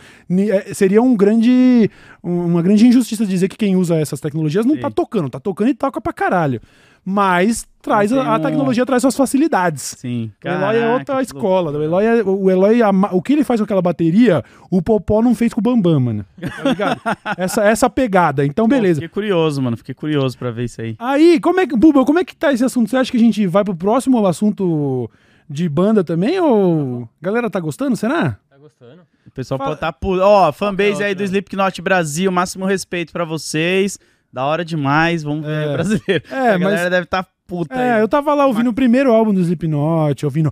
É, seria um grande, um- uma grande injustiça dizer que quem usa essas tecnologias não Sim. tá tocando, tá tocando e toca pra caralho. Mas traz a, a um- tecnologia traz suas facilidades. Sim. O Eloy é outra Caraca, escola. O Eloy, é, o Eloy o que ele faz com aquela bateria, o Popó não fez com o Bambam, mano. Tá ligado? essa, essa pegada. Então, Pô, beleza. Fiquei curioso, mano. Fiquei curioso pra ver isso aí. Aí, como é que, Buba, como é que tá esse assunto? Você acha que a gente vai pro próximo assunto de banda também? Ou a galera tá gostando, será? Tá gostando? O pessoal Fala- pode tá pu... Ó, fanbase que é aí do? Slipknot Brasil, máximo respeito pra vocês. Da hora demais, vamos ver É. brasileiro. É, a galera mas- deve estar tá puta É, aí. eu tava lá ouvindo o primeiro álbum do Slipknot, ouvindo.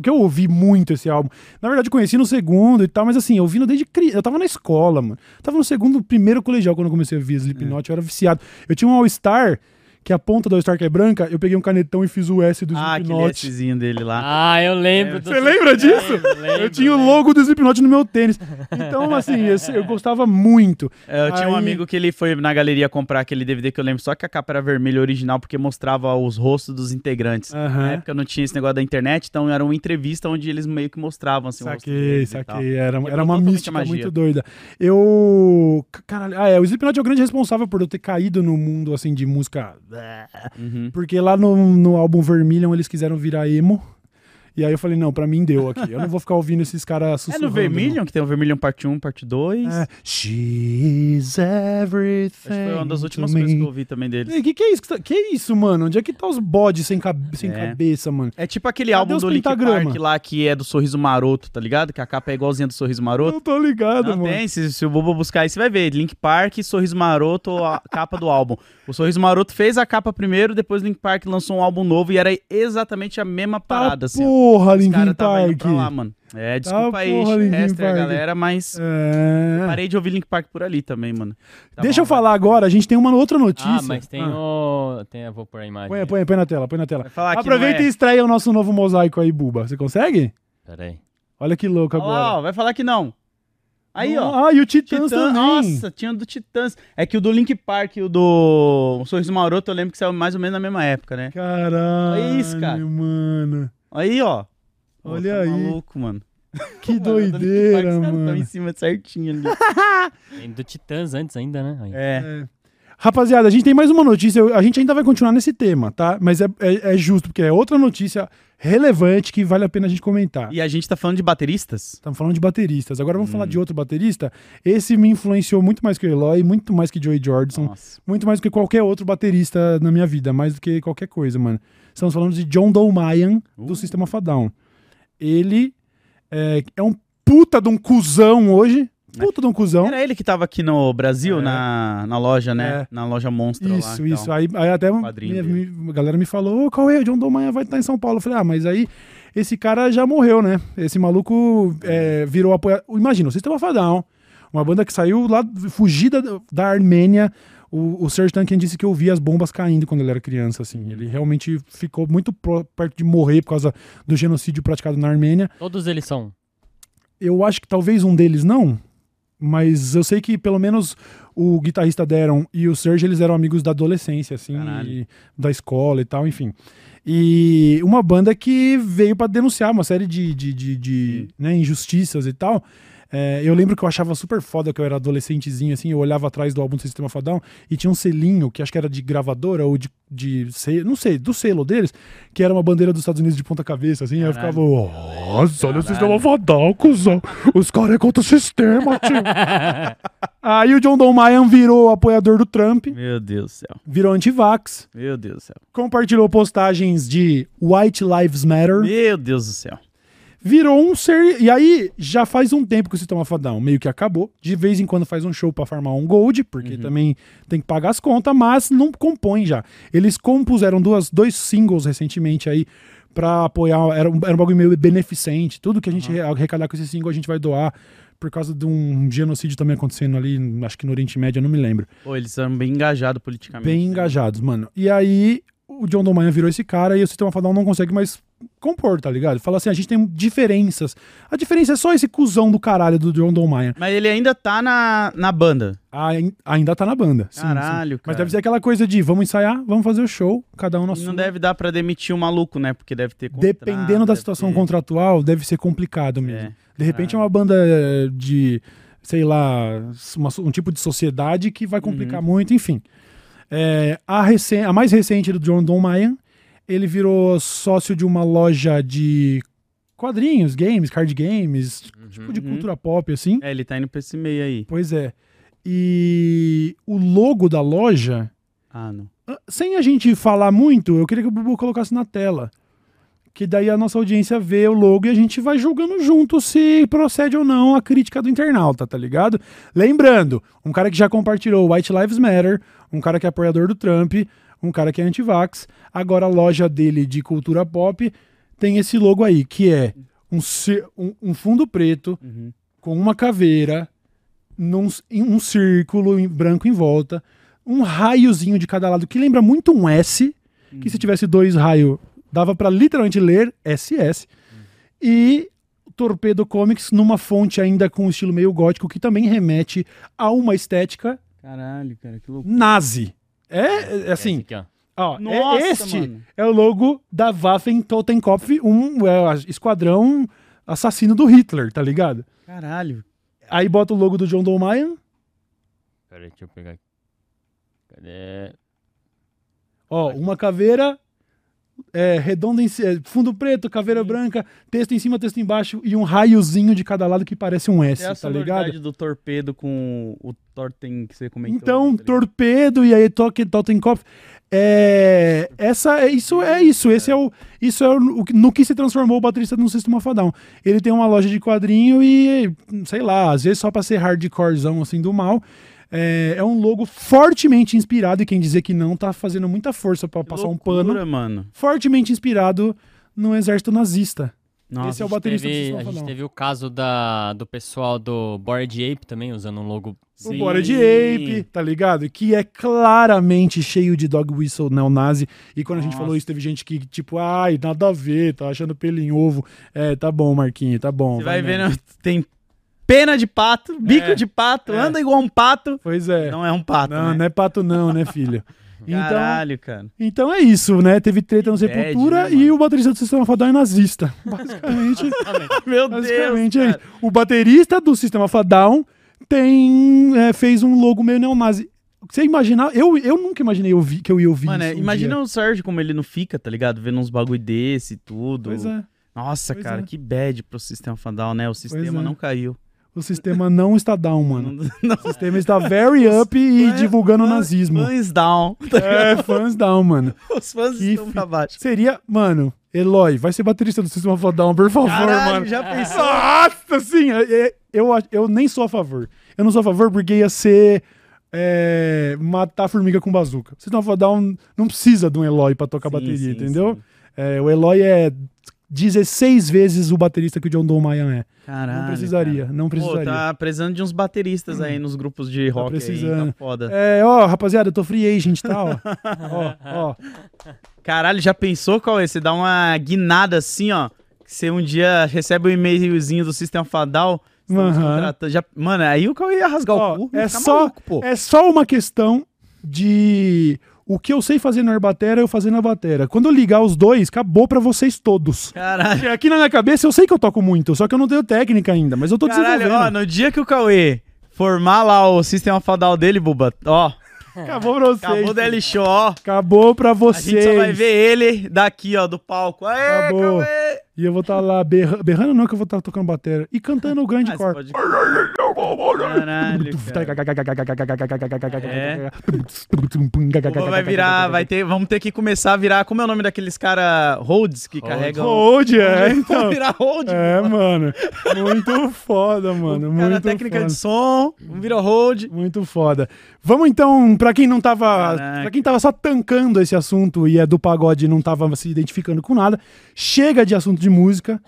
Que eu ouvi muito esse álbum. Na verdade, eu conheci no segundo e tal, mas assim, ouvindo desde criança. Eu tava na escola, mano. Tava no segundo, primeiro colegial quando eu comecei a ouvir Slipknot, eu era viciado. Eu tinha um All-Star, que a ponta do que é branca, eu peguei um canetão e fiz o S do Ah, aquele Slipknot. Szinho dele lá. Ah, eu lembro. É. do- Você lembra disso? Lembro, lembro, eu tinha o lembro. logo do Slipknot no meu tênis. Então, assim, eu gostava muito. É, eu tinha um Aí- amigo que ele foi na galeria comprar aquele DVD que eu lembro, só que a capa era vermelha original porque mostrava os rostos dos integrantes. Na Aham. época não tinha esse negócio da internet, então era uma entrevista onde eles meio que mostravam assim, o rosto Saquei, deles tal. saquei. Era, era uma mística magia. muito doida. Eu. Caralho. Ah, é. O Slipknot é o grande responsável por eu ter caído no mundo, assim, de música. Uhum. Porque lá no, no álbum Vermilion eles quiseram virar emo. E aí eu falei, não, pra mim deu aqui. Eu não vou ficar ouvindo esses caras É sussurrando. no Vermilion, que tem o Vermilion parte 1, parte 2. não. É. She's everything. Acho que foi uma das últimas coisas que eu ouvi também deles. Ei, Que que é isso? que tá- Que isso, mano? Onde é que tá os bodes sem, cab- sem É. cabeça, mano? É tipo aquele Cadê álbum do Linkin pentagrama? Park lá que é do Sorriso Maroto, tá ligado? Que a capa é igualzinha do Sorriso Maroto. Não tô ligado, Não mano. tem, se, se o Bobo buscar aí, você vai ver. Link Park, Sorriso Maroto, a capa do álbum. O Sorriso Maroto fez a capa primeiro, depois Link Park lançou um álbum novo e era exatamente a mesma Tá parada, assim. ó. porra, indo Park. pra lá, mano. É, desculpa Tá aí, porra, Chester, Park. galera, mas É. parei de ouvir Link Park por ali também, mano. Tá Deixa bom, eu falar agora, a gente tem uma outra notícia. Ah, mas tem Ah, o. Tem, eu vou pôr a imagem. Põe, põe, põe na tela, põe na tela. Aproveita não e é. estreia o nosso novo mosaico aí, Buba. Você consegue? Pera aí. Olha que louco agora. ó, vai falar que não. Aí, ó. Ah, e o Titãs Titã, também. nossa, tinha o do Titãs. É que o do Link Park e o do Sorriso Maroto eu lembro que saiu mais ou menos na mesma época, né? Caralho, Olha isso, cara. mano. Aí, ó. Pô, Olha tá aí. maluco, mano. Que Mano, Park, doideira, os caras tão mano. em cima certinho ali. Tem do Titãs antes ainda, né? É. É. Rapaziada, a gente tem mais uma notícia. A gente ainda vai continuar nesse tema, tá? Mas é, é, é justo, porque é outra notícia relevante que vale a pena a gente comentar. E a gente tá falando de bateristas? Estamos falando de bateristas. Agora vamos Hum. falar de outro baterista. Esse me influenciou muito mais que o Eloy, muito mais que Joey Jordison. Nossa. muito mais do que qualquer outro baterista na minha vida, mais do que qualquer coisa, mano. Estamos falando de John Dolmayan, do Uh. System of a Down. Ele é, é um puta de um cuzão hoje. Puta de um cuzão. Era ele que tava aqui no Brasil, É. na, na loja, né? É. Na loja Monstro lá. Isso, então. isso. Aí, aí até um- quadrinho minha- mi- a galera me falou, ô, qual é? O John Dolmayan vai estar em São Paulo. Eu falei, ah, mas aí esse cara já morreu, né? Esse maluco é, virou apoiador. Imagina, o System of a Down, uma banda que saiu lá, fugida da- da Armênia. O, o Serge Tankian disse que eu via as bombas caindo quando ele era criança, assim. Ele realmente ficou muito pro- perto de morrer por causa do genocídio praticado na Armênia. Todos eles são. Eu acho que talvez um deles não, mas eu sei que pelo menos o guitarrista Deron e o Serge, eles eram amigos da adolescência, assim, e da escola e tal, enfim. E uma banda que veio pra denunciar uma série de, de, de, de, né, injustiças e tal. É, eu lembro que eu achava super foda que eu era adolescentezinho, assim, eu olhava atrás do álbum do Sistema Fadão e tinha um selinho, que acho que era de gravadora ou de, de não sei, do selo deles, que era uma bandeira dos Estados Unidos de ponta cabeça, assim, eu ficava, nossa, olha o. Sistema Fadão, cuzão, os caras é contra o sistema, tio. aí o John Dolmayan virou apoiador do Trump, Meu Deus do céu. virou anti-vax, Meu Deus do céu. compartilhou postagens de White Lives Matter, Meu Deus do céu. Virou um ser. E aí, já faz um tempo que o Sistema Fadão meio que acabou. De vez em quando faz um show pra farmar um gold, porque também tem que pagar as contas, mas não compõe já. Eles compuseram duas, dois singles recentemente aí pra apoiar. Era um, era um bagulho meio beneficente. Tudo que a gente re- arrecadar com esse single a gente vai doar. Por causa de um genocídio também acontecendo ali, acho que no Oriente Médio, eu não me lembro. Pô, eles são bem engajados politicamente. Bem né? engajados, mano. E aí, o John Domain virou esse cara e o Sistema Fadal não consegue mais compor, tá ligado? Fala assim, a gente tem diferenças. A diferença é só esse cuzão do caralho do John Domain. Mas ele ainda tá na, na banda. Ain- Ainda tá na banda. sim, Caralho, sim. Mas cara. deve ser aquela coisa de vamos ensaiar, vamos fazer o show, cada um E sua. não deve dar pra demitir o maluco, né? Porque deve ter contrato, Dependendo da situação ter- contratual, deve ser complicado mesmo. É, de repente é uma banda de, sei lá, uma- um tipo de sociedade que vai Uhum. complicar muito, enfim. É, a, recen- a mais recente do John Don Mayan, ele virou sócio de uma loja de quadrinhos, games, card games, tipo de Uhum. cultura pop, assim. É, ele tá indo pra esse meio aí. Pois é. E o logo da loja, Ah, não. sem a gente falar muito, eu queria que o Bubu colocasse na tela. Que daí a nossa audiência vê o logo e a gente vai julgando junto se procede ou não a crítica do internauta, tá ligado? Lembrando, um cara que já compartilhou White Lives Matter, um cara que é apoiador do Trump, um cara que é anti-vax. Agora a loja dele de cultura pop tem esse logo aí, que é um, um- fundo preto Uhum. com uma caveira, num, em um círculo em branco em volta, um raiozinho de cada lado, que lembra muito um S, que se tivesse dois raios, dava pra literalmente ler SS. E Torpedo Comics numa fonte ainda com um estilo meio gótico, que também remete a uma estética Caralho, cara, que loucura. nazi. É, é, assim, Esse aqui, ó. ó, é- Nossa, este mano. é o logo da Waffen Totenkopf, um é, esquadrão assassino do Hitler, tá ligado? Caralho. Aí bota o logo do John Dolmayan, Pera aí, deixa eu pegar aqui. Cadê? Ó, uma caveira é, redonda em é, fundo preto, caveira branca, texto em cima, texto embaixo e um raiozinho de cada lado que parece um S, É a tá ligado? do torpedo com o Torten que você comentou. Então, né, tá torpedo e aí Toque- Totenkopf. É, essa, é, isso é isso. Esse é o, isso é o, no que se transformou o baterista no Sistema Fadão. Ele tem uma loja de quadrinho e, sei lá, às vezes só pra ser hardcorezão assim do mal. É, é um logo fortemente inspirado, e quem dizer que não tá fazendo muita força pra Que passar um loucura, pano. mano. Fortemente inspirado no exército nazista. Nossa. Esse é o A gente baterista teve, a gente teve o caso da, do pessoal do Bored Ape também, usando um logo. O Sim. De Ape, tá ligado? Que é claramente cheio de dog whistle neonazi. E quando a gente Nossa. falou isso, teve gente que, tipo, ai, nada a ver, tá achando pelo em ovo. É, tá bom, Marquinho, tá bom. Você vai mesmo. vendo, tem pena de pato, bico É, de pato, é. anda igual um pato. Pois é. Não é um pato, não, né? não é pato não, né, filho? Então, Caralho, cara. então é isso, né? Teve treta no Sepultura né, e o baterista do Sistema Fadão é nazista. Basicamente, Meu basicamente Deus, é isso. O baterista do Sistema Fadão tem, é, fez um logo meio neonazi. Você imaginar, eu, eu nunca imaginei ouvir, que eu ia ouvir Mano, isso um imagina dia. o Sérgio como ele não fica, tá ligado? Vendo uns bagulho desse e tudo. Pois é. Nossa, Pois cara, é. que bad pro sistema Fadal, né? O sistema é. não caiu. O sistema não está down, mano. Não, O sistema está very up e Fã- divulgando o fã- nazismo. Fãs down. É, fãs down, mano. Os fãs Que estão pra baixo. Seria, mano, Eloy, vai ser baterista do Sistema Fadão, por favor, Caralho, mano. já pensou? Nossa, sim, é- eu, eu nem sou a favor. Eu não sou a favor porque ia ser é, matar a formiga com bazuca. O Sistema Fadão não precisa de um Eloy pra tocar Sim, bateria, sim, entendeu? sim. É, o Eloy é 16 vezes o baterista que o John Dolmayan é. Caralho. não precisaria, cara. não Pô, precisaria. tá precisando de uns bateristas aí nos grupos de rock aí, precisando. tá foda. É, ó, rapaziada, eu tô free agent, tá? Ó, ó, ó. Caralho, já pensou qual é? Você dá uma guinada assim, ó. Que você um dia recebe um e-mailzinho do Sistema Fadal. contratando- Já, mano, aí o Cauê ia rasgar Ó, o cu. é só- maluco, pô. É só uma questão de o que eu sei fazer na batera, eu fazer na batera. Quando eu ligar os dois, acabou pra vocês todos. Caralho. Aqui na minha cabeça eu sei que eu toco muito, só que eu não tenho técnica ainda, mas eu tô Caralho, desenvolvendo. ó, no dia que o Cauê formar lá o sistema fadal dele, Buba, ó, Acabou pra vocês. acabou o DL Show, ó. Acabou pra A vocês. gente só vai ver ele daqui, ó, do palco. Aê, Acabou. Cauê! E eu vou estar lá berra- berrando, não, que eu vou estar tocando batera. E cantando o grande Ah, você cor. pode- Caralho, É. Pô, vai virar, vai ter, vamos ter que começar a virar, como é o nome daqueles cara holds que carregam? Hold, é, então. Vamos virar hold. É, mano. Muito foda, mano. Cara, Muito técnica foda. de som, vamos virar hold. Muito foda. Vamos então, pra quem não tava. Caraca. Pra quem tava só tancando esse assunto e é do pagode e não tava se identificando com nada, chega de assunto de música.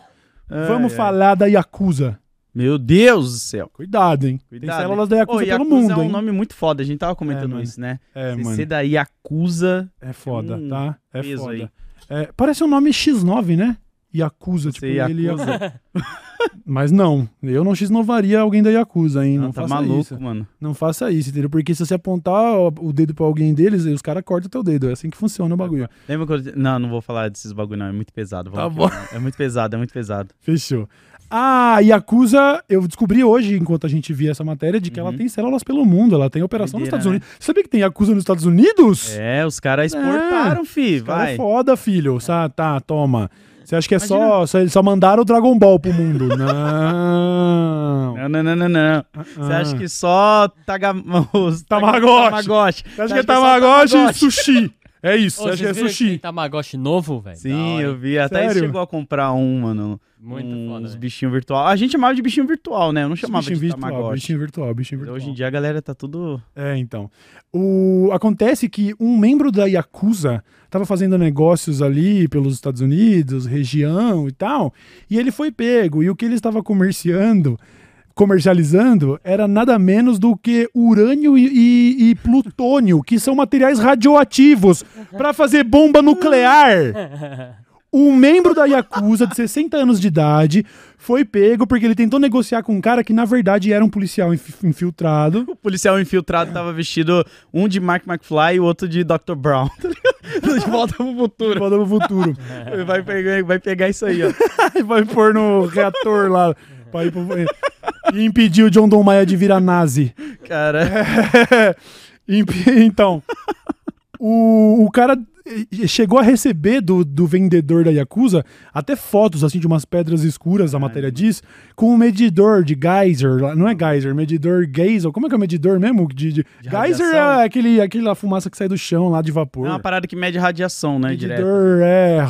Vamos falar da Yakuza. Meu Deus do céu. Cuidado, hein? Tem Cuidado. células da Yakuza pelo Yakuza mundo, é um hein? nome muito foda, a gente tava É, comentando mano. isso, né? É, Você mano. ser da Yakuza, É foda, Hum, tá? É foda. aí. É, parece um nome X9, né? Yakuza, tipo, Você ele Yakuza. Mas não, eu não X9aria alguém da Yakuza, hein? Não, Não, tá faça maluco, isso. mano. Não faça isso, entendeu? Porque se você apontar o dedo pra alguém deles, os caras cortam o teu dedo. É assim que funciona o bagulho. Lembra quando... Não, não vou falar desses bagulho não, é muito pesado. Tá bom. É muito pesado, é muito pesado. Fechou. A Yakuza, eu descobri hoje, enquanto a gente via essa matéria, de que ela Uhum. tem células pelo mundo. Ela tem operação nos Estados né? Unidos. Você sabia que tem Yakuza nos Estados Unidos? É, os caras exportaram, fi, Os caras vai. é foda, filho. Sa- Tá, toma. Você acha que é só, Imagina- só. Eles só mandaram o Dragon Ball pro mundo? Não. Não, não, não, não, não. Você Ah. acha que só taga... os Tamagotchi. Tamagotchi. Você acha que é só Tamagotchi e sushi? É isso, Ô, acha que é sushi? tem Tamagotchi novo, velho? Sim, eu vi. A Thaís Sério? chegou a comprar um, mano. Muito uns foda, velho. bichinhos virtual. A gente chamava de bichinho virtual, né? Eu não chamava Bichinho de virtual, Tamagotchi. bichinho virtual, bichinho virtual. Hoje em dia a galera tá tudo... É, então. O... Acontece que um membro da Yakuza estava fazendo negócios ali pelos Estados Unidos, região e tal, e ele foi pego. E o que ele estava comerciando, comercializando, era nada menos do que urânio e, e- e plutônio, que são materiais radioativos para fazer bomba nuclear. Um membro da Yakuza, de 60 anos de idade, foi pego porque ele tentou negociar com um cara que, na verdade, era um policial inf- infiltrado. O policial infiltrado tava vestido um de Mark McFly e o outro de Dr. Brown. tá de volta pro futuro. Volta pro futuro. Vai pegar, vai pegar isso aí, ó. e vai pôr no reator lá. Pra ir pro... E impedir o John Don Maia de virar nazi. Cara, Imp- então, o, o cara chegou a receber do, do vendedor da Yakuza até fotos assim de umas pedras escuras, a matéria diz, com um medidor de geyser. Não é geyser, medidor geyser. Como é que é o medidor mesmo? De, de... De geyser radiação? é aquele, aquela fumaça que sai do chão lá de é vapor. uma parada que mede radiação, né, direto. medidor é.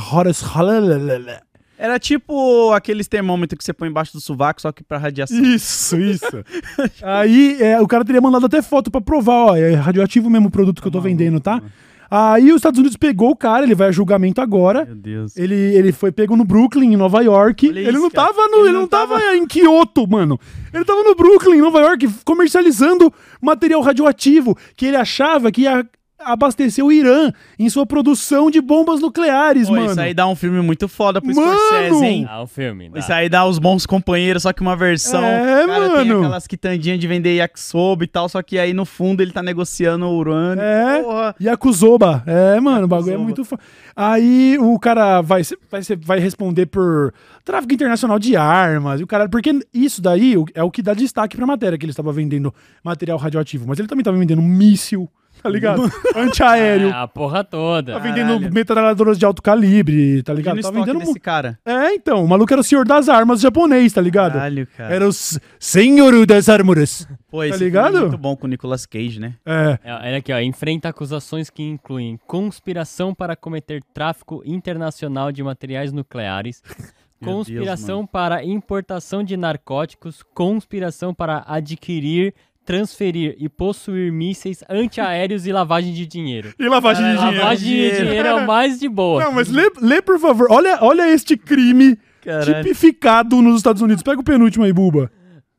Era tipo aqueles termômetros que você põe embaixo do sovaco, só que pra radiação. Isso, isso. Aí é, o cara teria mandado até foto pra provar, ó, é radioativo mesmo o produto que eu tô maluco, vendendo, tá? mano. Aí os Estados Unidos pegou o cara, ele vai a julgamento agora. Meu Deus. Ele, ele foi pego no Brooklyn, em Nova York. Olha ele isso, não cara. tava no, Ele não tava em Kyoto, mano. Ele tava no Brooklyn, em Nova York, comercializando material radioativo que ele achava que ia abastecer o Irã em sua produção de bombas nucleares, Pô, mano. isso aí dá um filme muito foda pro Mano! Scorsese, hein? Ah, o filme. dá. Isso aí dá os bons companheiros, só que uma versão. É, cara, tem mano. aquelas quitandinhas de vender yakisoba e tal, só que aí no fundo ele tá negociando o urânio. É. Porra. Yakuzoba. É, mano, o bagulho é muito foda. Aí o cara vai, vai, vai responder por tráfico internacional de armas. E o cara, porque isso daí é o que dá destaque pra matéria, que ele estava vendendo material radioativo. Mas ele também tava vendendo míssil, tá ligado? Antiaéreo. É, a porra toda. Tá Caralho. vendendo metralhadoras de alto calibre, tá ligado? Tá vendendo. desse mu- cara. É, então. O maluco era o senhor das armas japonês, tá ligado? Caralho, cara. Era o senhor das armas. Pô, esse tá filme ligado? é muito bom com o Nicolas Cage, né? É. É, Olha aqui, ó. Enfrenta acusações que incluem conspiração para cometer tráfico internacional de materiais nucleares, conspiração Deus, para importação de narcóticos, conspiração para adquirir, transferir e possuir mísseis antiaéreos e lavagem de dinheiro. E lavagem de dinheiro. Lavagem de dinheiro. dinheiro é o mais de boa. Não, mas lê, lê, por favor. Olha, olha este crime Caralho. tipificado nos Estados Unidos. Pega o penúltimo aí, Buba.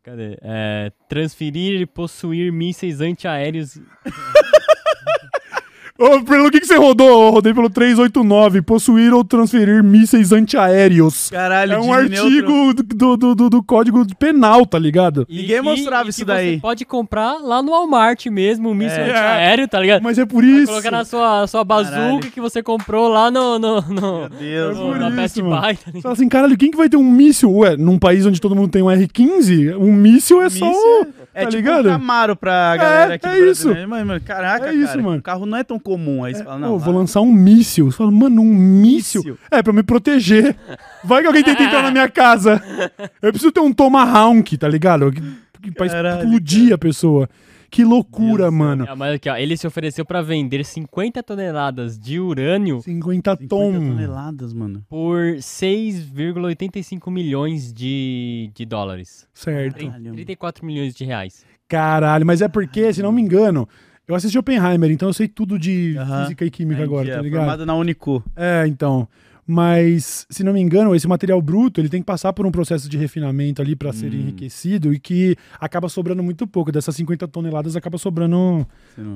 Cadê? É, transferir e possuir mísseis antiaéreos. Ô, pelo que, que você rodou? Eu rodei pelo 389. Possuir ou transferir mísseis antiaéreos. Caralho, É um artigo do, do, do, do código penal, tá ligado? E Ninguém mostrava e isso que daí. Você pode comprar lá no Walmart mesmo, um míssil É. antiaéreo, tá ligado? Mas é por Vai isso. colocar na sua, sua bazuca Caralho. que você comprou lá no, no, no, Meu Deus, É no- por na isso, Best mano. Buy. Tá Você ligado? fala assim, caralho, quem que vai ter um míssil? Ué, num país onde todo mundo tem um R15, um míssil é só. Míssil É tá tipo ligado? um Camaro pra galera aqui é do isso. né? Mano, caraca, É isso, cara, mano. o carro não é tão comum. Aí você fala, Pô, não, vou vai. lançar um míssil. Você fala, mano, um míssil? Míssil. É, pra me proteger. Vai que alguém tenta entrar na minha casa. Eu preciso ter um Tomahawk, tá ligado? pra Caralho, explodir a pessoa. Que loucura, Deus mano. É, mas aqui, ó, ele se ofereceu pra vender 50 toneladas de urânio 50 50 tom. toneladas, mano. por 6,85 milhões de, de dólares. Certo. Caralho. 34 milhões de reais. Caralho, mas é porque, se não me engano, eu assisti Oppenheimer, então eu sei tudo de física e química agora, Entendi, tá é, ligado? Formado na Unicu. É, então. Mas, se não me engano, esse material bruto, ele tem que passar por um processo de refinamento ali pra ser Hum. enriquecido e que acaba sobrando muito pouco. Dessas 50 toneladas acaba sobrando não-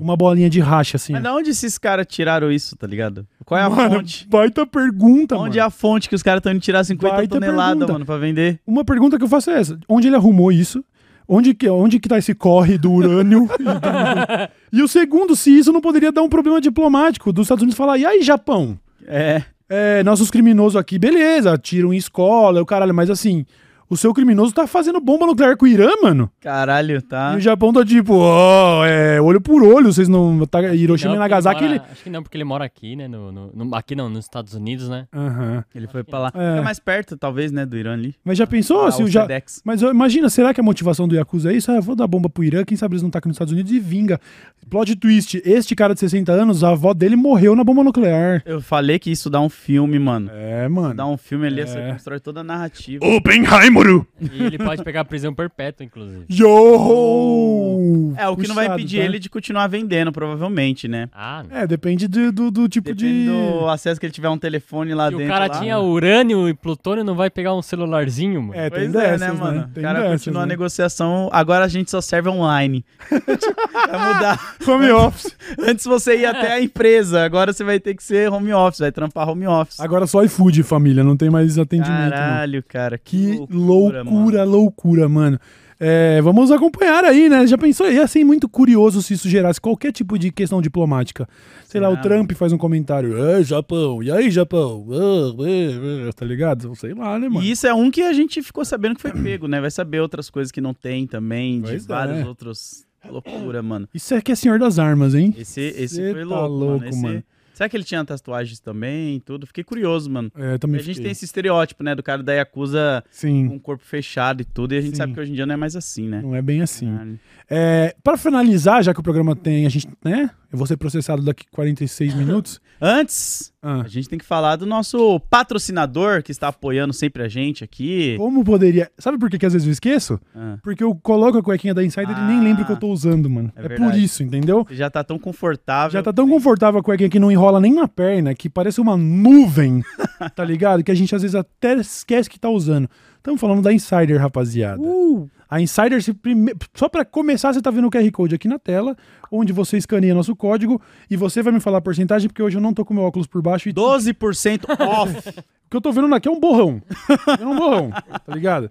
uma bolinha de racha, assim. Mas da onde esses caras tiraram isso, tá ligado? Qual é a Mano, fonte? baita pergunta, Onde é mano. a fonte que os caras estão indo tirar 50 Baita toneladas, pergunta. mano, pra vender? Uma pergunta que eu faço é essa. Onde ele arrumou isso? Onde que, onde que tá esse corre do urânio? e, do- e o segundo, se isso não poderia dar um problema diplomático dos Estados Unidos falar, e aí, Japão? É. É, nossos criminosos aqui, beleza, tiram em escola, o caralho, mas assim, o seu criminoso tá fazendo bomba nuclear com o Irã, mano. Caralho, tá. E o Japão tá tipo, ó, é, olho por olho, vocês não. Tá, Hiroshima e Não, porque Nagasaki, ele ele. mora- Acho que não, porque ele mora aqui, né? No, no- no- aqui não, nos Estados Unidos, né? Aham. Ele foi pra lá. É. Fica mais perto, talvez, né, do Irã ali. Mas já pensou Lá, se o o ja... Sedex. Mas imagina, será que a motivação do Yakuza é isso? Ah, vou dar bomba pro Irã, quem sabe eles não tacam nos Estados Unidos e vinga. Plot twist: este cara de 60 anos, a avó dele morreu na bomba nuclear. Eu falei que isso dá um filme, mano. É, mano. Dá um filme ali, É. você constrói toda a narrativa. Oppenheimer! E ele pode pegar prisão perpétua, inclusive. Yo! É, o que não vai Puxado, impedir tá? ele de continuar vendendo, provavelmente, né? Ah, não. É, depende do, do, do tipo Depende de. do acesso que ele tiver um telefone lá Se o dentro. cara lá. tinha urânio e plutônio, não vai pegar um celularzinho, mano? É, tem Pois é, dessas, né, mano? Tem o cara dessas, continua a né? negociação. Agora a gente só serve online. vai mudar. Home office. Antes você ia até a empresa, agora você vai ter que ser home office, vai trampar home office. Agora só iFood, família, não tem mais atendimento. não. Caralho, cara. Que Que, loucura, loucura, loucura, mano. mano. É, vamos acompanhar aí, né? Já pensou? Ia ser muito curioso se isso gerasse qualquer tipo de questão diplomática. Sei lá, o Será, Trump faz um comentário. É, Japão, e aí, Japão? Ah, é, é", tá ligado? Sei lá, né, mano? E isso é um que a gente ficou sabendo que foi pego, né? Vai saber outras coisas que não tem também, Pois de é. vários outros. Loucura, mano. Isso é que é Senhor das Armas, hein? Esse, esse Cê foi tá louco, louco, mano. Esse- mano. Será que ele tinha tatuagens também e tudo? Fiquei curioso, mano. É, também a gente fiquei. tem esse estereótipo, né? Do cara da Yakuza Sim, com o corpo fechado e tudo. E a gente Sim. sabe que hoje em dia não é mais assim, né? não é bem assim. É, para finalizar, já que o programa tem, a gente, né? Eu vou ser processado daqui 46 minutos. Antes, Ah, a gente tem que falar do nosso patrocinador que está apoiando sempre a gente aqui. como poderia. Sabe por que, que às vezes eu esqueço? Ah, Porque eu coloco a cuequinha da Insider e nem Ah, lembro que eu tô usando, mano. é É, por isso, entendeu? você já tá tão confortável. Já tá tão confortável a cuequinha que não enrola nem na perna, que parece uma nuvem, tá ligado? Que a gente às vezes até esquece que tá usando. Estamos falando da Insider, rapaziada. Uh, A Insider, prime... só pra começar, você tá vendo o QR Code aqui na tela, onde você escaneia nosso código e você vai me falar a porcentagem, porque hoje eu não tô com meu óculos por baixo e 12% off. o que eu tô vendo aqui é um borrão. É um borrão, tá ligado?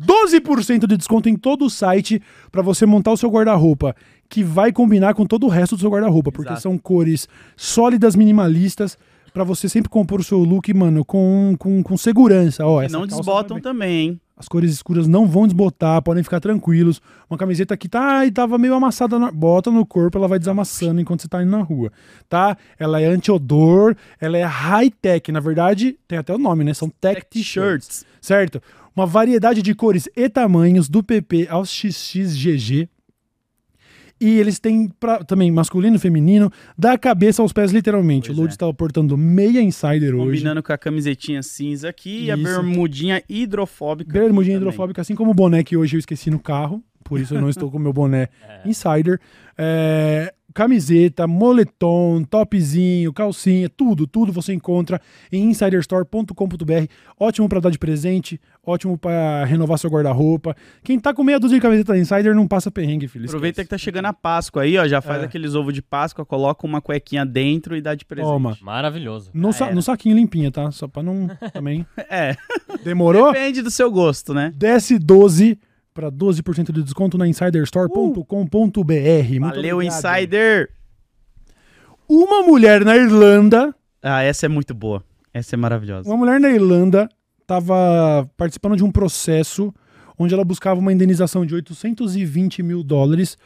12% de desconto em todo o site pra você montar o seu guarda-roupa, que vai combinar com todo o resto do seu guarda-roupa, porque são cores sólidas, minimalistas, pra você sempre compor o seu look, mano, com, com, com segurança. Ó, E não desbotam também, hein? As cores escuras não vão desbotar, podem ficar tranquilos. Uma camiseta que tá e tava meio amassada, na... bota no corpo, ela vai desamassando enquanto você tá indo na rua, tá? Ela é anti-odor, ela é high-tech, na verdade, tem até o nome, né? São tech t-shirts, certo? Uma variedade de cores e tamanhos, do PP ao XXGG. E eles têm pra, também masculino e feminino, da cabeça aos pés, literalmente. Pois o Load é. está portando meia Insider hoje. Combinando com a camisetinha cinza aqui e a Isso. bermudinha hidrofóbica. Bermudinha hidrofóbica, assim como o boné que hoje eu esqueci no carro. Por isso eu não estou com o meu boné Insider. É, camiseta, moletom, topzinho, calcinha, tudo, tudo você encontra em insiderstore.com.br. Ótimo para dar de presente, ótimo para renovar seu guarda-roupa. Quem tá com meia dúzia de camiseta da Insider não passa perrengue, filho. Aproveita que tá chegando a Páscoa aí, ó. Já faz É. aqueles ovos de Páscoa, coloca uma cuequinha dentro e dá de presente. Toma. Maravilhoso. No, Ah, sa- era. no saquinho limpinha, tá? Só pra não. Também. É, Demorou? depende do seu gosto, né? Desce 12 para 12% de desconto na insiderstore.com.br. Valeu, obrigado. Insider! Uma mulher na Irlanda, Ah, essa é muito boa. Essa é maravilhosa. uma mulher na Irlanda estava participando de um processo onde ela buscava uma indenização de 820 mil dólares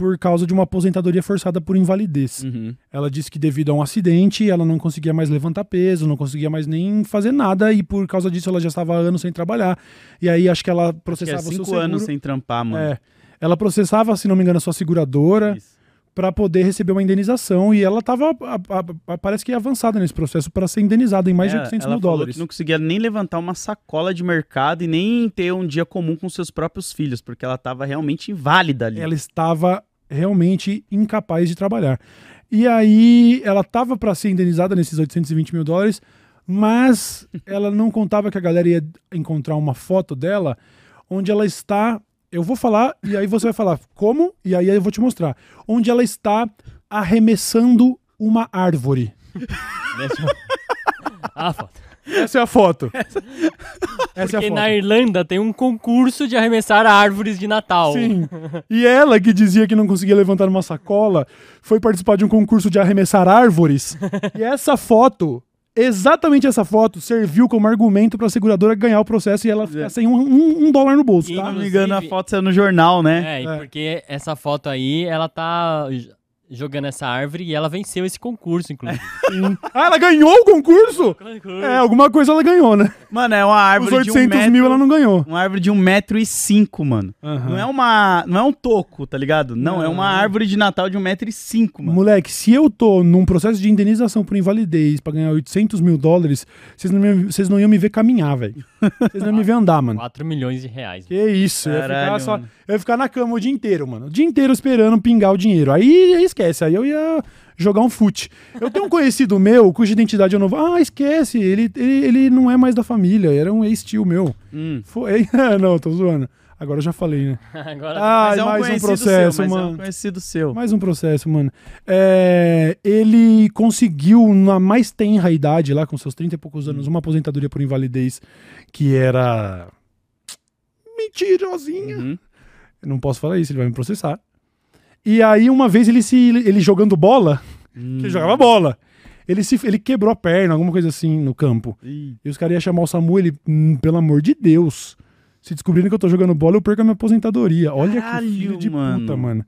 por causa de uma aposentadoria forçada por invalidez. Uhum. Ela disse que devido a um acidente, ela não conseguia mais levantar peso, não conseguia mais nem fazer nada e por causa disso ela já estava há anos sem trabalhar. E aí acho que ela Acho que é processava o seu cinco seguro. anos sem trampar, mano. É. Ela processava, se não me engano, a sua seguradora Isso. para poder receber uma indenização e ela estava parece que avançada nesse processo para ser indenizada em mais de É, 800 ela mil falou dólares. não conseguia nem levantar uma sacola de mercado e nem ter um dia comum com seus próprios filhos, porque ela tava realmente inválida ali. Ela estava realmente incapaz de trabalhar. E aí ela estava para ser indenizada nesses 820 mil dólares, mas ela não contava que a galera ia encontrar uma foto dela onde ela está. Eu vou falar e aí você vai falar como e aí eu vou te mostrar. Onde ela está arremessando uma árvore. Eu- Ah, foda. Essa é a foto. Essa é a Porque foto. na Irlanda tem um concurso de arremessar árvores de Natal. Sim. E ela, que dizia que não conseguia levantar uma sacola, foi participar de um concurso de arremessar árvores. e essa foto, exatamente essa foto, serviu como argumento para a seguradora ganhar o processo e ela ficar sem um, um- um dólar no bolso, tá? Não me engano, a foto saiu no jornal, né? É, e É. porque essa foto aí, ela tá jogando essa árvore e ela venceu esse concurso, inclusive. Ah, ela ganhou o concurso? É, alguma coisa ela ganhou, né? Mano, é uma Os árvore 800 de um metro, mil ela não ganhou. Uma árvore de um metro e cinco, mano. Não é uma. Não é um toco, tá ligado? Não, é uma árvore de Natal de um metro e cinco, mano. Moleque, se eu tô num processo de indenização por invalidez pra ganhar 800 mil dólares, vocês não, me- vocês não iam me ver caminhar, velho. Vocês não iam me ver andar, mano. 4 milhões de reais. Que isso, eu ia, ficar Caralho, só- eu ia ficar na cama o dia inteiro, mano. O dia inteiro esperando pingar o dinheiro. Aí, aí esquece, aí eu ia jogar um fute. Eu tenho um conhecido meu cuja identidade eu não vou. Ah, esquece, ele, ele, ele não é mais da família, era um ex-tio meu. Hum. Foi. não, tô zoando. Agora eu já falei, né? Agora, Ah, é um mais um processo, seu, mas é mano. um conhecido seu. Mais um processo, mano. É, ele conseguiu, na mais tenra idade, lá com seus 30 e poucos anos, uma aposentadoria por invalidez que era. mentirosinha. Uhum. Eu não posso falar isso, ele vai me processar. E aí, uma vez, ele se ele jogando bola, que Hum. ele jogava bola, ele, se, ele quebrou a perna, alguma coisa assim, no campo. Ih, E os caras iam chamar o Samu, ele, "Hum, pelo amor de Deus, se descobrirem que eu tô jogando bola, eu perco a minha aposentadoria. Olha Caralho, que filho de mano. puta, mano.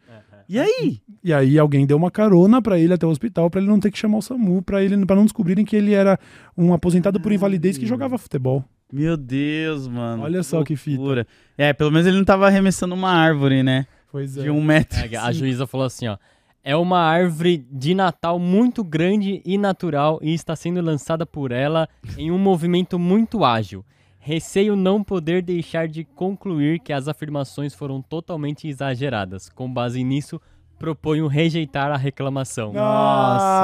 E aí? E aí alguém deu uma carona pra ele até o hospital pra ele não ter que chamar o SAMU, pra ele para não descobrirem que ele era um aposentado por invalidez que jogava futebol. Meu Deus, mano. Olha só que fita. loucura. É, pelo menos ele não tava arremessando uma árvore, né? Pois é. De um metro. É, a juíza falou assim, ó. É uma árvore de Natal muito grande e natural e está sendo lançada por ela em um movimento muito ágil. Receio não poder deixar de concluir que as afirmações foram totalmente exageradas. Com base nisso, proponho rejeitar a reclamação.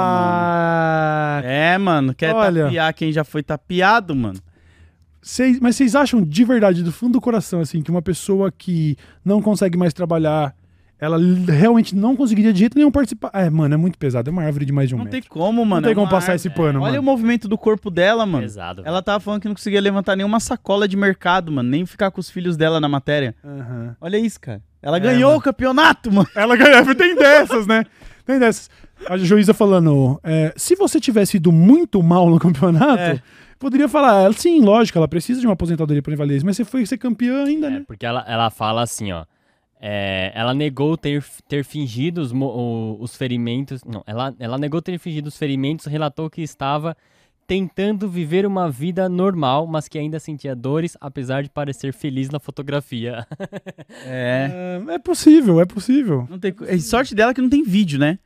Nossa, É, mano, quer Olha. tapear quem já foi tapeado, mano? Cês- mas vocês acham de verdade, do fundo do coração, assim, que uma pessoa que não consegue mais trabalhar, ela realmente não conseguiria de jeito nenhum participar? É, mano, é muito pesado. É uma árvore de mais de um Não metro. tem como, mano. tem é como uma passar árvore. esse pano, Olha mano. o movimento do corpo dela, mano. Pesado. Ela tava falando que não conseguia levantar nenhuma sacola de mercado, mano. Nem ficar com os filhos dela na matéria. Aham. Olha isso, cara. Ela É, ganhou mano. o campeonato, mano. Ela ganhava, tem dessas, né? Tem dessas. A juíza falando, é, se você tivesse ido muito mal no campeonato, É. poderia falar, ela, sim, lógico, ela precisa de uma aposentadoria por invalidez, mas você foi ser campeã ainda, É, né? porque ela, ela fala assim, ó. é, ela negou ter, ter fingido os, os ferimentos. Não, ela, ela negou ter fingido os ferimentos, relatou que estava tentando viver uma vida normal, mas que ainda sentia dores, apesar de parecer feliz na fotografia. É. É, é possível, é possível. Não tem... é sorte dela que não tem vídeo, né?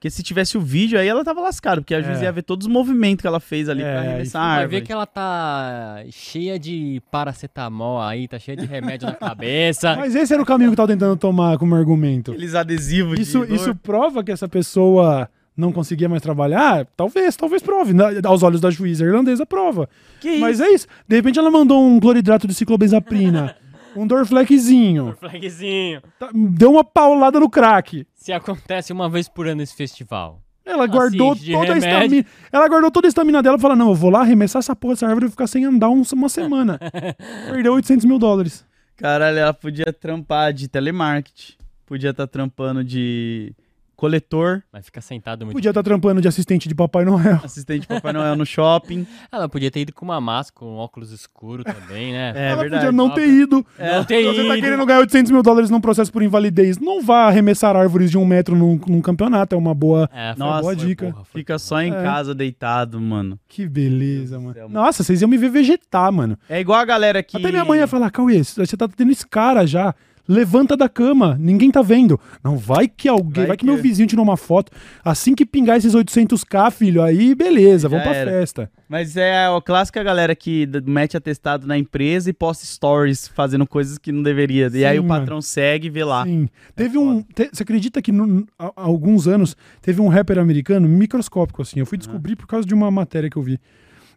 Porque se tivesse o vídeo, aí ela tava lascada, porque a juiz É. ia ver todos os movimentos que ela fez ali É, pra arremessar a Vai árvore. ver que ela tá cheia de paracetamol aí, tá cheia de remédio na cabeça. Mas esse era o caminho que eu tava tentando tomar como argumento. Aqueles adesivos de Isso, dor. isso prova que essa pessoa não conseguia mais trabalhar? Talvez, talvez prove. Na- aos olhos da juíza irlandesa, prova. Que isso? Mas é isso. De repente ela mandou um cloridrato de ciclobenzaprina, um Dorfleckzinho, Flagzinho. tá- deu uma paulada no crack. Se acontece uma vez por ano esse festival. Ela guardou toda a estamina. Ela guardou toda a estamina dela e falou: Não, eu vou lá arremessar essa porra dessa árvore e ficar sem andar um- uma semana. Perdeu 800 mil dólares. Caralho, ela podia trampar de telemarketing. Podia estar trampando de coletor, Mas fica sentado muito. Podia estar trampando de assistente de Papai Noel. assistente de Papai Noel no shopping. Ela podia ter ido com uma máscara, com um óculos escuro também, né? É Ela verdade. podia não ter ido. Não ter Você tá querendo ganhar 800 mil dólares num processo por invalidez. Não vá arremessar árvores de um metro num, num campeonato. É uma boa. É, foi Nossa, boa foi dica. burra, Fica só em É. casa deitado, mano. Que beleza, mano. Céu, Nossa, vocês iam me ver vegetar, mano. É igual a galera que. Até minha mãe ia falar, Cauê, você tá tendo esse cara já. Levanta da cama, ninguém tá vendo. Não, vai que alguém, vai, Vai que, que- meu vizinho tirou uma foto. Assim que pingar esses 800k, filho, aí beleza, vamos pra era. festa. Mas é a clássica galera que mete atestado na empresa e posta stories fazendo coisas que não deveria. e aí Sim, o patrão segue e vê lá. Sim. Teve É um. te- você acredita que no- há, alguns anos teve um rapper americano microscópico, assim. Eu fui descobrir por causa de uma matéria que eu vi.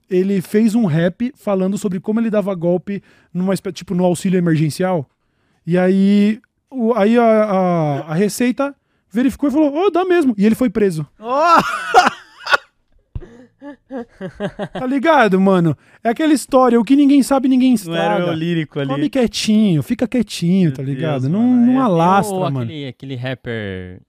Ele fez um rap falando sobre como ele dava golpe numa tipo no auxílio emergencial. E aí, o- aí a, a, a Receita verificou e falou: Ô, dá mesmo. E ele foi preso. Oh! Tá ligado, mano? É aquela história: o que ninguém sabe, ninguém Não era o estraga. lírico ali. Come quietinho, fica quietinho, Meu tá Deus, ligado? não mano, não é- alastra, mano. aquele, aquele rapper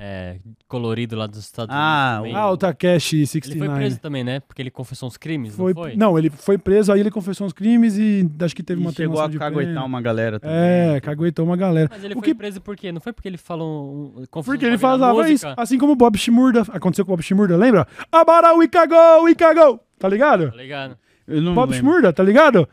é, colorido lá dos Estados Ah, Unidos. também. Ah, o Takeshi Ele 69. foi preso também, né? Porque ele confessou uns crimes, Foi- não foi? Não, ele foi preso, aí ele confessou uns crimes e acho que teve E uma chegou a de caguetar uma galera também. É, caguetou uma galera. Mas ele O foi que- preso por quê? Não foi porque ele falou... Confessou Porque ele falava isso, assim como o Bob Shmurda, aconteceu com o Bob Shmurda, lembra? Abara we cagou, we cagou, tá ligado? Tá ligado? Eu não Bob lembro. Shmurda, tá ligado?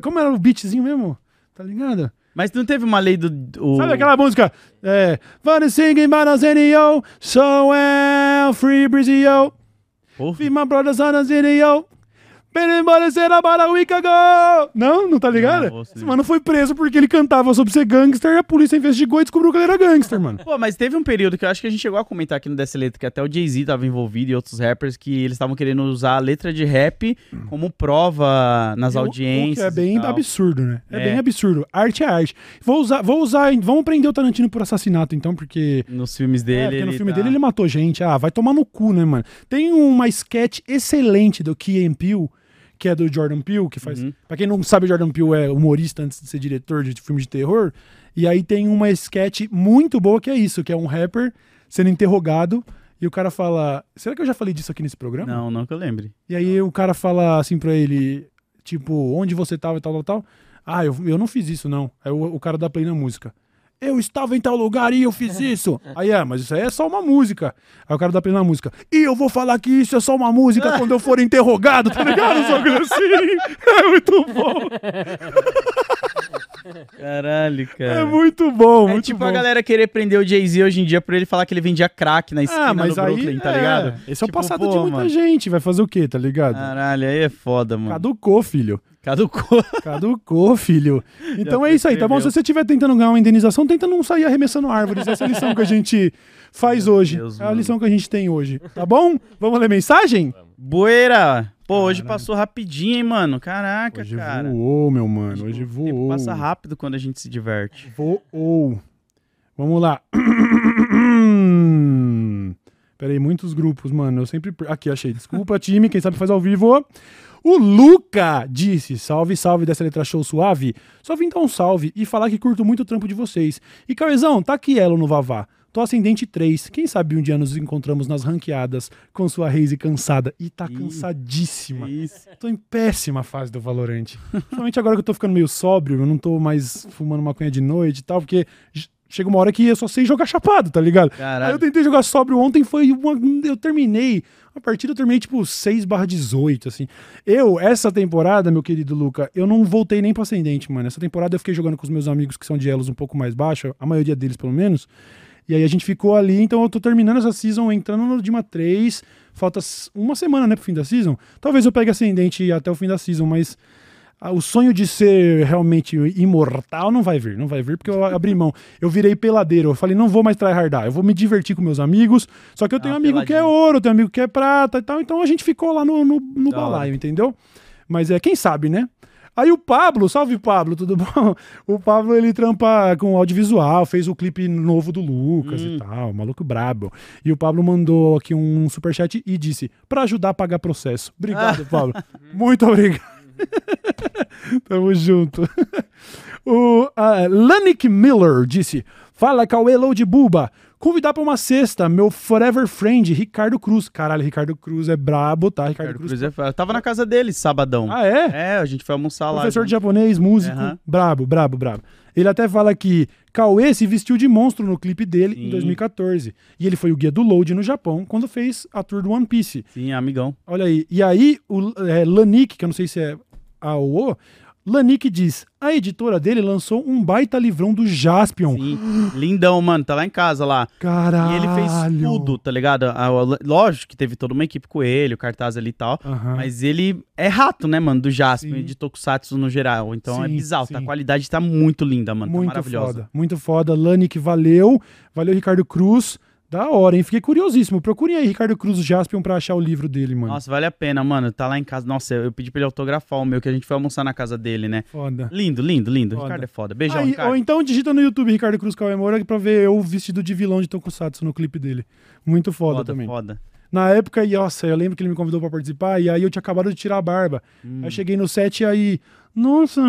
Como era o beatzinho mesmo? Tá ligado? Mas não teve uma lei do. o- Sabe aquela música? É. Wanna sing in Banazenio, so well, free. Feed my brothers on a. Não, não tá ligado? Não, Esse mano foi preso porque ele cantava sobre ser gangster e a polícia investigou e descobriu que ele era gangster, mano. Pô, mas teve um período que eu acho que a gente chegou a comentar aqui no Dessa Letra, que até o Jay-Z tava envolvido e outros rappers, que eles estavam querendo usar a letra de rap como prova nas O- audiências. O que é bem e tal. absurdo, né? É, É. bem absurdo. Arte é arte. Vou usar, vou usar, vamos prender o Tarantino por assassinato, então, porque. Nos filmes dele. é, porque no filme tá- dele ele matou gente. Ah, vai tomar no cu, né, mano? Tem uma sketch excelente do Key and Peele, que é do Jordan Peele, que faz. Uhum. Pra quem não sabe, Jordan Peele é humorista antes de ser diretor de filmes de terror. E aí tem uma sketch muito boa que é isso, que é um rapper sendo interrogado e o cara fala, será que eu já falei disso aqui nesse programa? Não, não que eu lembre. E aí o cara fala assim pra ele, tipo, onde você tava e tal, tal, tal. Ah, eu, eu não fiz isso, não. Aí o, o cara dá play na música. Eu estava em tal lugar e eu fiz isso. Aí é, mas isso aí é só uma música. Aí o cara dá play na música. E eu vou falar que isso é só uma música quando eu for interrogado, tá ligado? Só que assim. É muito bom. Caralho, cara. É muito bom, É muito tipo bom. a galera querer prender o Jay-Z hoje em dia pra ele falar que ele vendia crack na esquina Ah, mas no aí, Brooklyn, tá é, ligado? Esse é o Tipo, passado pô, de muita mano. gente. Vai fazer o quê, tá ligado? Caralho, aí é foda, mano. Caducou, filho. Caducou. Caducou, filho. Então é isso aí, tá bom? Se você estiver tentando ganhar uma indenização, tenta não sair arremessando árvores. Essa é a lição que a gente faz Meu hoje. Deus, é a mano. lição que a gente tem hoje, tá bom? Vamos ler mensagem? Bueira! Pô, hoje passou rapidinho, hein, mano? Caraca, Hoje cara. voou, meu mano. Hoje O tempo voou. passa rápido quando a gente se diverte. Voou. Vamos lá. Peraí, muitos grupos, mano. Eu sempre. Aqui, achei. Desculpa, time. Quem sabe faz ao vivo. O Luca disse: Salve, salve dessa letra show suave. Só vim dar um salve e falar que curto muito o trampo de vocês. E Cauezão, tá aqui elo no Vavá. Tô ascendente 3. Quem sabe um dia nos encontramos nas ranqueadas com sua Raze cansada. E tá cansadíssima. Isso. Tô em péssima fase do Valorant. Principalmente agora que eu tô ficando meio sóbrio, eu não tô mais fumando maconha de noite e tal, porque chega uma hora que eu só sei jogar chapado, tá ligado? Aí eu Caralho. tentei jogar sóbrio ontem, foi uma. Eu terminei. A partida eu terminei tipo 6 barra 18, assim. Eu, essa temporada, meu querido Luca, eu não voltei nem pro ascendente, mano. Essa temporada eu fiquei jogando com os meus amigos que são de elos um pouco mais baixos, a maioria deles pelo menos. E aí a gente ficou ali, então eu tô terminando essa season, entrando no Dima 3. Falta uma semana, né, pro fim da season. Talvez eu pegue ascendente até o fim da season, mas ah, o sonho de ser realmente imortal não vai vir, não vai vir, porque eu abri mão. Eu virei peladeiro, eu falei, não vou mais tryhardar, eu vou me divertir com meus amigos. Só que eu tenho Ah, um amigo que é peladinho. ouro, tenho um amigo que é prata e tal, então a gente ficou lá no, no, no balaio, entendeu? Mas é, quem sabe, né? Aí o Pablo, salve Pablo, tudo bom? O Pablo ele trampa com audiovisual, fez o clipe novo do Lucas Hum. e tal, maluco brabo. E o Pablo mandou aqui um superchat e disse: pra ajudar a pagar processo. Obrigado, Pablo. Muito obrigado. Tamo junto. O uh, Lanik Miller disse: Fala, Cauê de Buba. Convidar pra uma sexta, meu forever friend, Ricardo Cruz. Caralho, Ricardo Cruz é brabo, tá? Ricardo, Ricardo Cruz. Cruz é... Eu tava na casa dele sabadão. Ah, é? É, a gente foi almoçar lá. Professor de japonês, músico, Aham. brabo, brabo, brabo. Ele até fala que Cauê se vestiu de monstro no clipe dele em Sim. 2014. E ele foi o guia do Load no Japão quando fez a tour do One Piece. Sim, amigão. Olha aí. E aí, o é, Lanik, que eu não sei se é a ou o, Lanik diz: a editora dele lançou um baita livrão do Jaspion. Sim. Lindão, mano. Tá lá em casa lá. Caralho. E ele fez tudo, tá ligado? Lógico que teve toda uma equipe com ele, o cartaz ali e tal. Mas ele é rato, né, mano? Do Sim. e de Tokusatsu no geral. Então é Sim, bizarro. sim. tá? A qualidade tá muito linda, mano. tá muito maravilhosa. foda, muito foda. Lanik, valeu. Valeu, Ricardo Cruz. Da hora, hein? Fiquei curiosíssimo. Procurem aí Ricardo Cruz Jaspion pra achar o livro dele, mano. Nossa, vale a pena, mano. Tá lá em casa. Nossa, eu pedi pra ele autografar o meu, que a gente foi almoçar na casa dele, né? Foda. Lindo, lindo, lindo. Foda. Ricardo é foda. Beijão, Aí, Ricardo. ou então digita no YouTube Ricardo Cruz Cauê Moura pra ver eu vestido de vilão de Tokusatsu no clipe dele. Muito foda, foda, também. foda. Na época, e, nossa, eu lembro que ele me convidou pra participar e aí eu tinha acabado de tirar a barba. Hum. Aí eu cheguei no set e aí, nossa,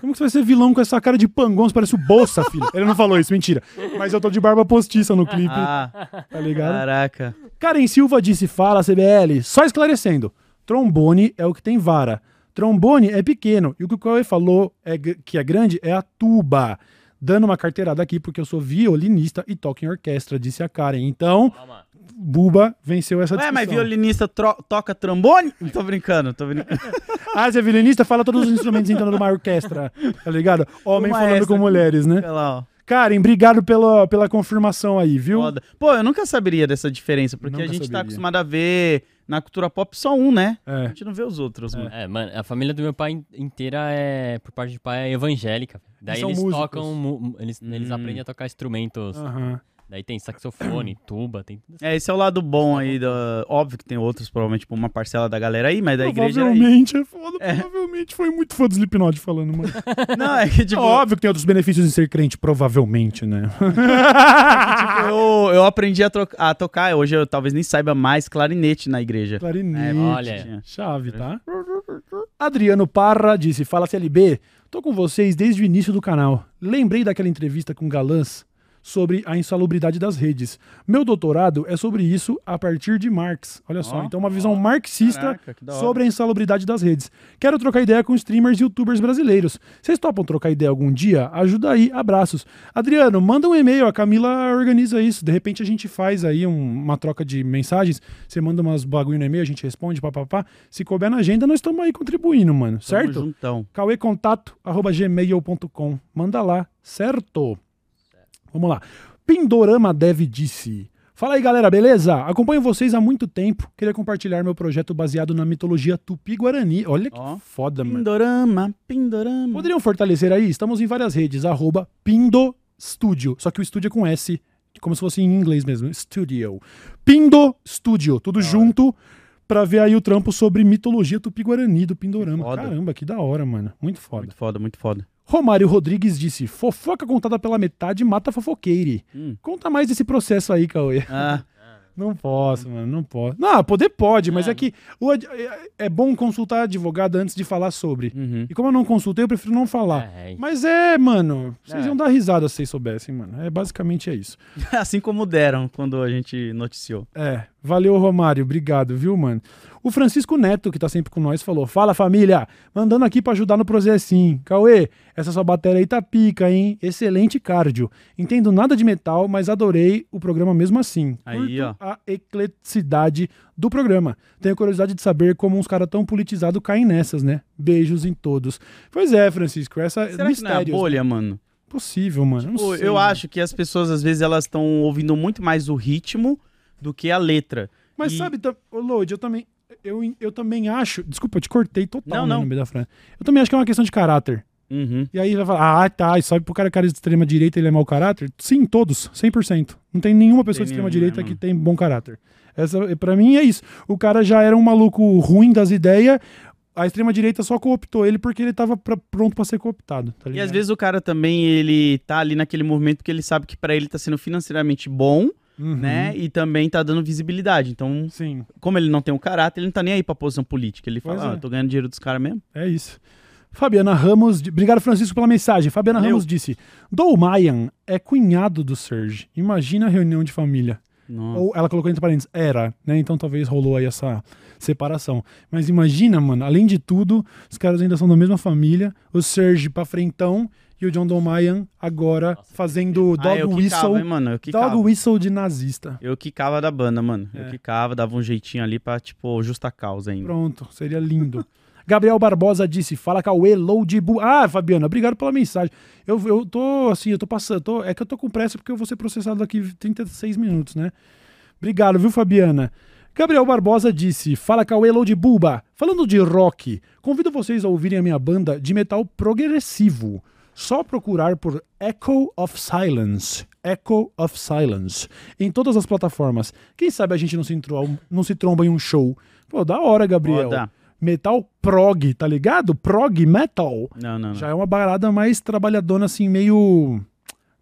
como que você vai ser vilão com essa cara de pangão? Você parece o Bolsa, filho. Ele não falou isso, mentira. Mas eu tô de barba postiça no clipe, Ah, tá ligado? caraca. Karen Silva disse: Fala, CBL. Só esclarecendo: trombone é o que tem vara. Trombone é pequeno. E o que o Cauê falou é, que é grande é a tuba. Dando uma carteirada aqui, porque eu sou violinista e toco em orquestra, disse a Karen. Então, Calma. Buba venceu essa Ué, discussão. mas violinista toca trombone? Tô brincando, tô brincando. Ah, você é violinista? Fala todos os instrumentos entrando numa orquestra, tá ligado? Homem falando com mulheres, né? Olha lá, ó. Karen, obrigado pela, pela confirmação aí, viu? Foda. Pô, eu nunca saberia dessa diferença, porque Nunca a gente tá saberia. acostumado a ver na cultura pop só um, né? A É. gente não vê os outros, mano. É, mano, a família do meu pai in- inteira é, por parte de pai, é evangélica. Daí eles músicos. tocam, eles, eles Hum. aprendem a tocar instrumentos. Aham. Daí tem saxofone, tuba, tem tudo. É, esse é o lado bom aí. Do... Óbvio que tem outros, provavelmente, tipo, uma parcela da galera aí, mas da igreja aí. Provavelmente é foda, provavelmente foi muito fã do Slipknot falando, mano. Não, é que, tipo, Óbvio que tem outros benefícios em ser crente, provavelmente, né? tipo, eu, eu aprendi a, a tocar, hoje eu talvez nem saiba mais clarinete na igreja. Clarinete. É, olha. tinha. Chave, tá? Adriano Parra disse: Fala CLB, tô com vocês desde o início do canal. Lembrei daquela entrevista com Galãs sobre a insalubridade das redes. Meu doutorado é sobre isso a partir de Marx. Olha só, Ó, então uma visão marxista Caraca, sobre a insalubridade das redes. Quero trocar ideia com streamers e youtubers brasileiros. Vocês topam trocar ideia algum dia? Ajuda aí, abraços. Adriano, manda um e-mail, a Camila organiza isso. De repente a gente faz aí um- uma troca de mensagens. Você manda umas bagulho no e-mail, a gente responde, papapá. Se couber na agenda, nós estamos aí contribuindo, mano. Tamo Certo? Juntão. cauecontato.gmail.com. Manda lá, certo? Vamos lá. Pindorama Dev disse. Fala aí, galera, beleza? Acompanho vocês há muito tempo. Queria compartilhar meu projeto baseado na mitologia tupi-guarani. Olha que Ó. foda, mano. Pindorama, Pindorama. Poderiam fortalecer aí? Estamos em várias redes, arroba Pindo Studio. Só que o estúdio é com S, como se fosse em inglês mesmo. Studio. Pindo Studio, tudo junto pra ver aí o trampo sobre mitologia tupi-guarani do Pindorama. Caramba, que da hora, mano. Muito foda. Muito foda, muito foda. Romário Rodrigues disse: fofoca contada pela metade mata fofoqueire. Hum. Conta mais desse processo aí, Cauê. Ah, Não posso, mano, não posso. Não, poder pode, mas É. é que o é- é bom consultar advogado antes de falar sobre. uhum. E como eu não consultei, eu prefiro não falar. É, é, Mas é, mano, vocês É. iam dar risada se vocês soubessem, mano. É basicamente é isso. Assim como deram quando a gente noticiou. É, valeu, Romário. Obrigado, viu, mano? O Francisco Neto, que tá sempre com nós, falou: Fala, família! Mandando aqui pra ajudar no processinho. Cauê, essa sua bateria aí tá pica, hein? Excelente cardio. Entendo nada de metal, mas adorei o programa mesmo assim. Aí, Curto ó. a ecleticidade do programa. Tenho curiosidade de saber como uns caras tão politizados caem nessas, né? Beijos em todos. Pois é, Francisco, essa Será que não é a mistérios. bolha, mano? Possível, mano. Pô, sei, eu mano. acho que as pessoas, às vezes, elas estão ouvindo muito mais o ritmo do que a letra. Mas E- sabe, tam- ô, Lodi, eu também. Eu, eu também acho. Desculpa, eu te cortei total Não, né, não. no meio da frase. Eu também acho que é uma questão de caráter. Uhum. E aí vai falar, ah, tá, e sabe pro cara, cara de extrema direita ele é mau caráter? Sim, todos, 100%. Não tem nenhuma pessoa de Tem extrema nenhum, direita que tem bom caráter. Essa, para mim é isso. O cara já era um maluco ruim das ideias, a extrema direita só cooptou ele porque ele tava pra- pronto pra ser cooptado. tá E às vezes o cara também, ele tá ali naquele movimento porque ele sabe que pra ele tá sendo financeiramente bom, Uhum. né? E também tá dando visibilidade. Então, Sim, como ele não tem um caráter, ele não tá nem aí pra posição política. Ele fala, Pois ah, é. tô ganhando dinheiro dos caras mesmo. é isso. Fabiana Ramos, obrigado Francisco pela mensagem. Fabiana Valeu. Ramos disse: Dou Mayan é cunhado do Serge. Imagina a reunião de família. Nossa. Ou ela colocou entre parênteses, era, né? Então talvez rolou aí essa separação. Mas imagina, mano, além de tudo, os caras ainda são da mesma família. O Serge pra frentão e o John Domayan agora fazendo Ah, dog eu whistle. quicava, hein, mano? Dog whistle de nazista. Eu quicava da banda, mano. É. Eu quicava, dava um jeitinho ali pra, tipo, justa causa ainda. Pronto, seria lindo. Gabriel Barbosa disse: Fala Cauê, load bu. Ah, Fabiana, obrigado pela mensagem. Eu, eu tô assim, eu tô passando. tô- é que eu tô com pressa porque eu vou ser processado daqui 36 minutos, né? Obrigado, viu, Fabiana? Gabriel Barbosa disse: Fala Cauê, load buba. Falando de rock, convido vocês a ouvirem a minha banda de metal progressivo. Só procurar por Echo of Silence. Echo of Silence. Em todas as plataformas. Quem sabe a gente não se, intro- não se tromba em um show. Pô, da hora, Gabriel. Foda. Metal prog, tá ligado? Prog metal. Não, não, não. Já é uma parada mais trabalhadona, assim, meio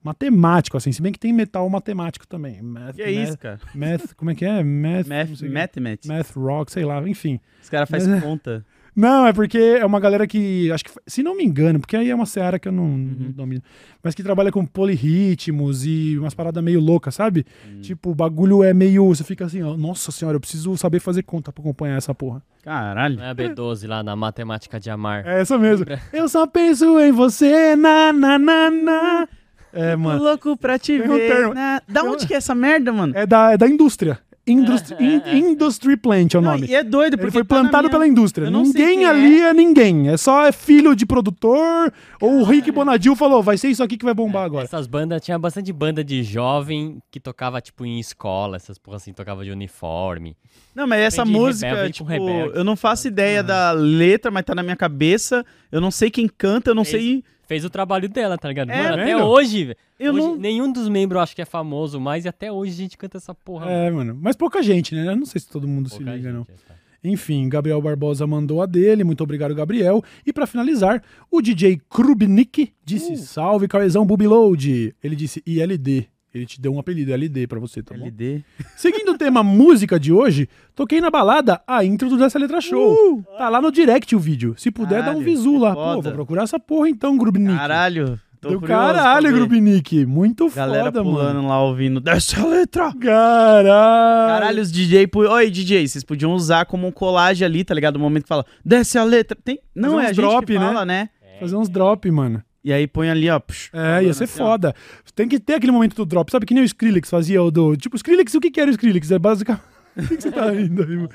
matemático, assim. Se bem que tem metal matemático também. Math, Que é isso, math, cara? math, como é que é? Math, Math, mathematics. math rock, sei lá, enfim. Os caras fazem Mas- conta. Não, é porque é uma galera que, acho que, se não me engano, porque aí é uma seara que eu não, não domino, mas que trabalha com polirritmos e umas paradas meio loucas, sabe? Tipo, o bagulho é meio, você fica assim, ó, nossa senhora, eu preciso saber fazer conta pra acompanhar essa porra. Caralho. Não é a B12 lá na matemática de Amar. É essa mesmo. Eu só penso em você, na, na, na, na. É, Tô mano. louco pra te Tem um ver. termo. na- Da um- onde que é essa merda, mano? É da, é da indústria. Industry, É, é, é. in- Industry Plant é o Não, nome. e é doido, Ele porque foi tá plantado minha- pela indústria. Não Ninguém ali é. ninguém. É só é filho de produtor. Ou o Rick Bonadil falou: vai ser isso aqui que vai bombar agora. Essas bandas, tinha bastante banda de jovem que tocava, tipo, em escola, essas porra assim, tocava de uniforme. Não, mas essa música, rebelde tipo, rebelde. eu não faço ideia da letra, mas tá na minha cabeça. Eu não sei quem canta, eu não Fez- sei. Fez o trabalho dela, tá ligado? É, Mano, até hoje, hoje não. nenhum dos membros acho que é famoso mais e até hoje a gente canta essa porra. É, mano. Mas pouca gente, né? Eu não sei se todo mundo se Pouca liga, não. gente, tá. Enfim, Gabriel Barbosa mandou a dele. Muito obrigado, Gabriel. E pra finalizar, o DJ Krubnik disse: Uh. Salve, Cauezão Bubiload. Ele disse ILD. Ele te deu um apelido LD pra você, tá bom? LD. Seguindo o tema música de hoje, toquei na balada a intro do Dessa Letra Show. Tá lá no direct o vídeo. Se puder, dá um Uh! Caralho, visu lá. Pô, vou procurar essa porra então, Grubnik. Caralho. Tô Do caralho. Grubnik. Muito Galera foda, pulando mano. lá ouvindo. Desce a letra! Caralho. Caralho, os DJ. pu- Oi, DJ, vocês podiam usar como um colagem ali, tá ligado? No momento que fala, desce a letra. Tem... Não, Fazer é a gente drop, que né? fala, né? Fazer uns drop, mano. E aí põe ali, ó. psh, É, ia ser assim, ó. foda. Tem que ter aquele momento do drop. Sabe que nem o Skrillex fazia o do. Tipo, o Skrillex, o que que era o Skrillex? É basicamente. O que, que você tá rindo aí, mano?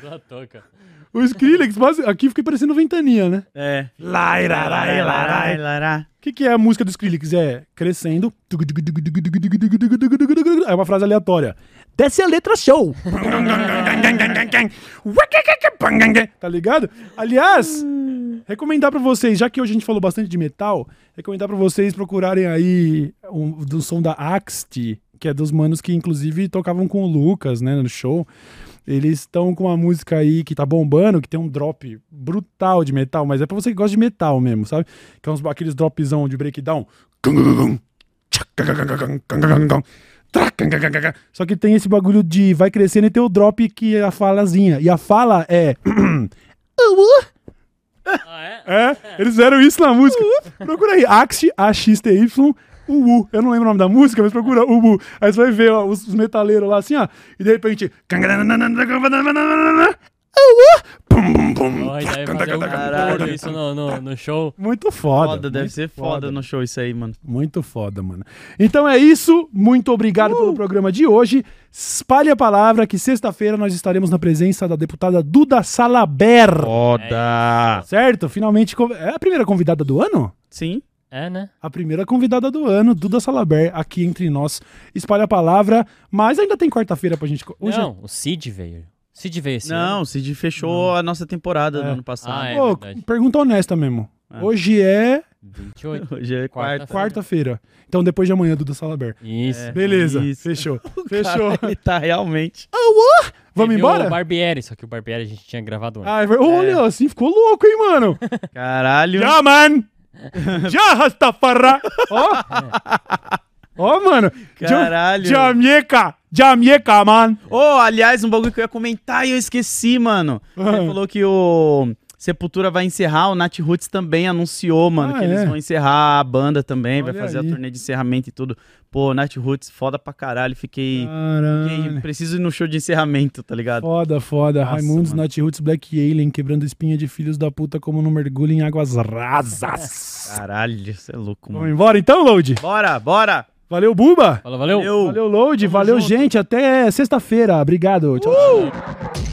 O Skrillex, basi- aqui fica parecendo ventania, né? É. Lairarai, larai. lará. O que, que é a música do Skrillex? É crescendo. É uma frase aleatória. Desce a letra show. tá ligado? Aliás, recomendar pra vocês, já que hoje a gente falou bastante de metal, recomendar pra vocês procurarem aí um, do som da Axt, que é dos manos que inclusive tocavam com o Lucas, né, no show. Eles estão com uma música aí que tá bombando, que tem um drop brutal de metal, mas é pra você que gosta de metal mesmo, sabe? Que é uns, aqueles dropzão de breakdown. Só que tem esse bagulho de vai crescendo e tem o drop que é a falazinha. E a fala é. Ah, é? É, eles fizeram isso na música. Procura aí, Axt, A-X-T-Y, Ubu. Eu não lembro o nome da música, mas procura Ubu. Aí você vai ver ó, os, os metaleiros lá assim, ó. E de repente. Pum, fazer um Caralho. isso no, no, no show. Muito foda. Foda, deve muito ser foda no show isso aí, mano. Muito foda, mano. Então é isso. Muito obrigado pelo programa de hoje. Espalhe a palavra que sexta-feira nós estaremos na presença da deputada Duda Salaber. Foda! Certo? Finalmente. É a primeira convidada do ano? Sim. É, né? A primeira convidada do ano, Duda Salaber, aqui entre nós. Espalhe a palavra, mas ainda tem quarta-feira pra gente. Hoje é- Não, o Cid veio. O Cid veio esse Não, ano. o Cid fechou a nossa temporada É. do ano passado. Ah, é. Pô, verdade. pergunta honesta mesmo. É. Hoje é 28. Hoje é quarta. Quarta. quarta-feira. Então depois de amanhã, Duda Salaber. Isso. É. Beleza, Isso. fechou. Cara, Fechou. ele tá realmente. Vamos Teve embora? o Barbieri, só que o Barbieri a gente tinha gravado antes. Ah, é Olha, assim ficou louco, hein, mano? Caralho. Já, man! Já, Rastafara! Ó! Ó, mano! Caralho. Jamaica! Jamaica, man! Ô, aliás, um bagulho que eu ia comentar e eu esqueci, mano. Ele Ah. falou que o. Sepultura vai encerrar, o Nat Roots também anunciou, mano, Ah, que é? eles vão encerrar a banda também, vai Olha fazer aí. a turnê de encerramento e tudo. Pô, Nat Roots, foda pra caralho, fiquei... fiquei Caralho. preciso ir no show de encerramento, tá ligado? Foda, foda. Nossa, Raimundos, mano. Nat Roots, Black Alien, quebrando espinha de filhos da puta como não mergulha em águas rasas. Caralho, você é louco, Vamos mano. embora então, Load? Bora, bora! Valeu, Buba! Valeu. Valeu. Valeu, Load. Tamo Valeu, junto. gente. Até sexta-feira. Obrigado. Tchau, tchau.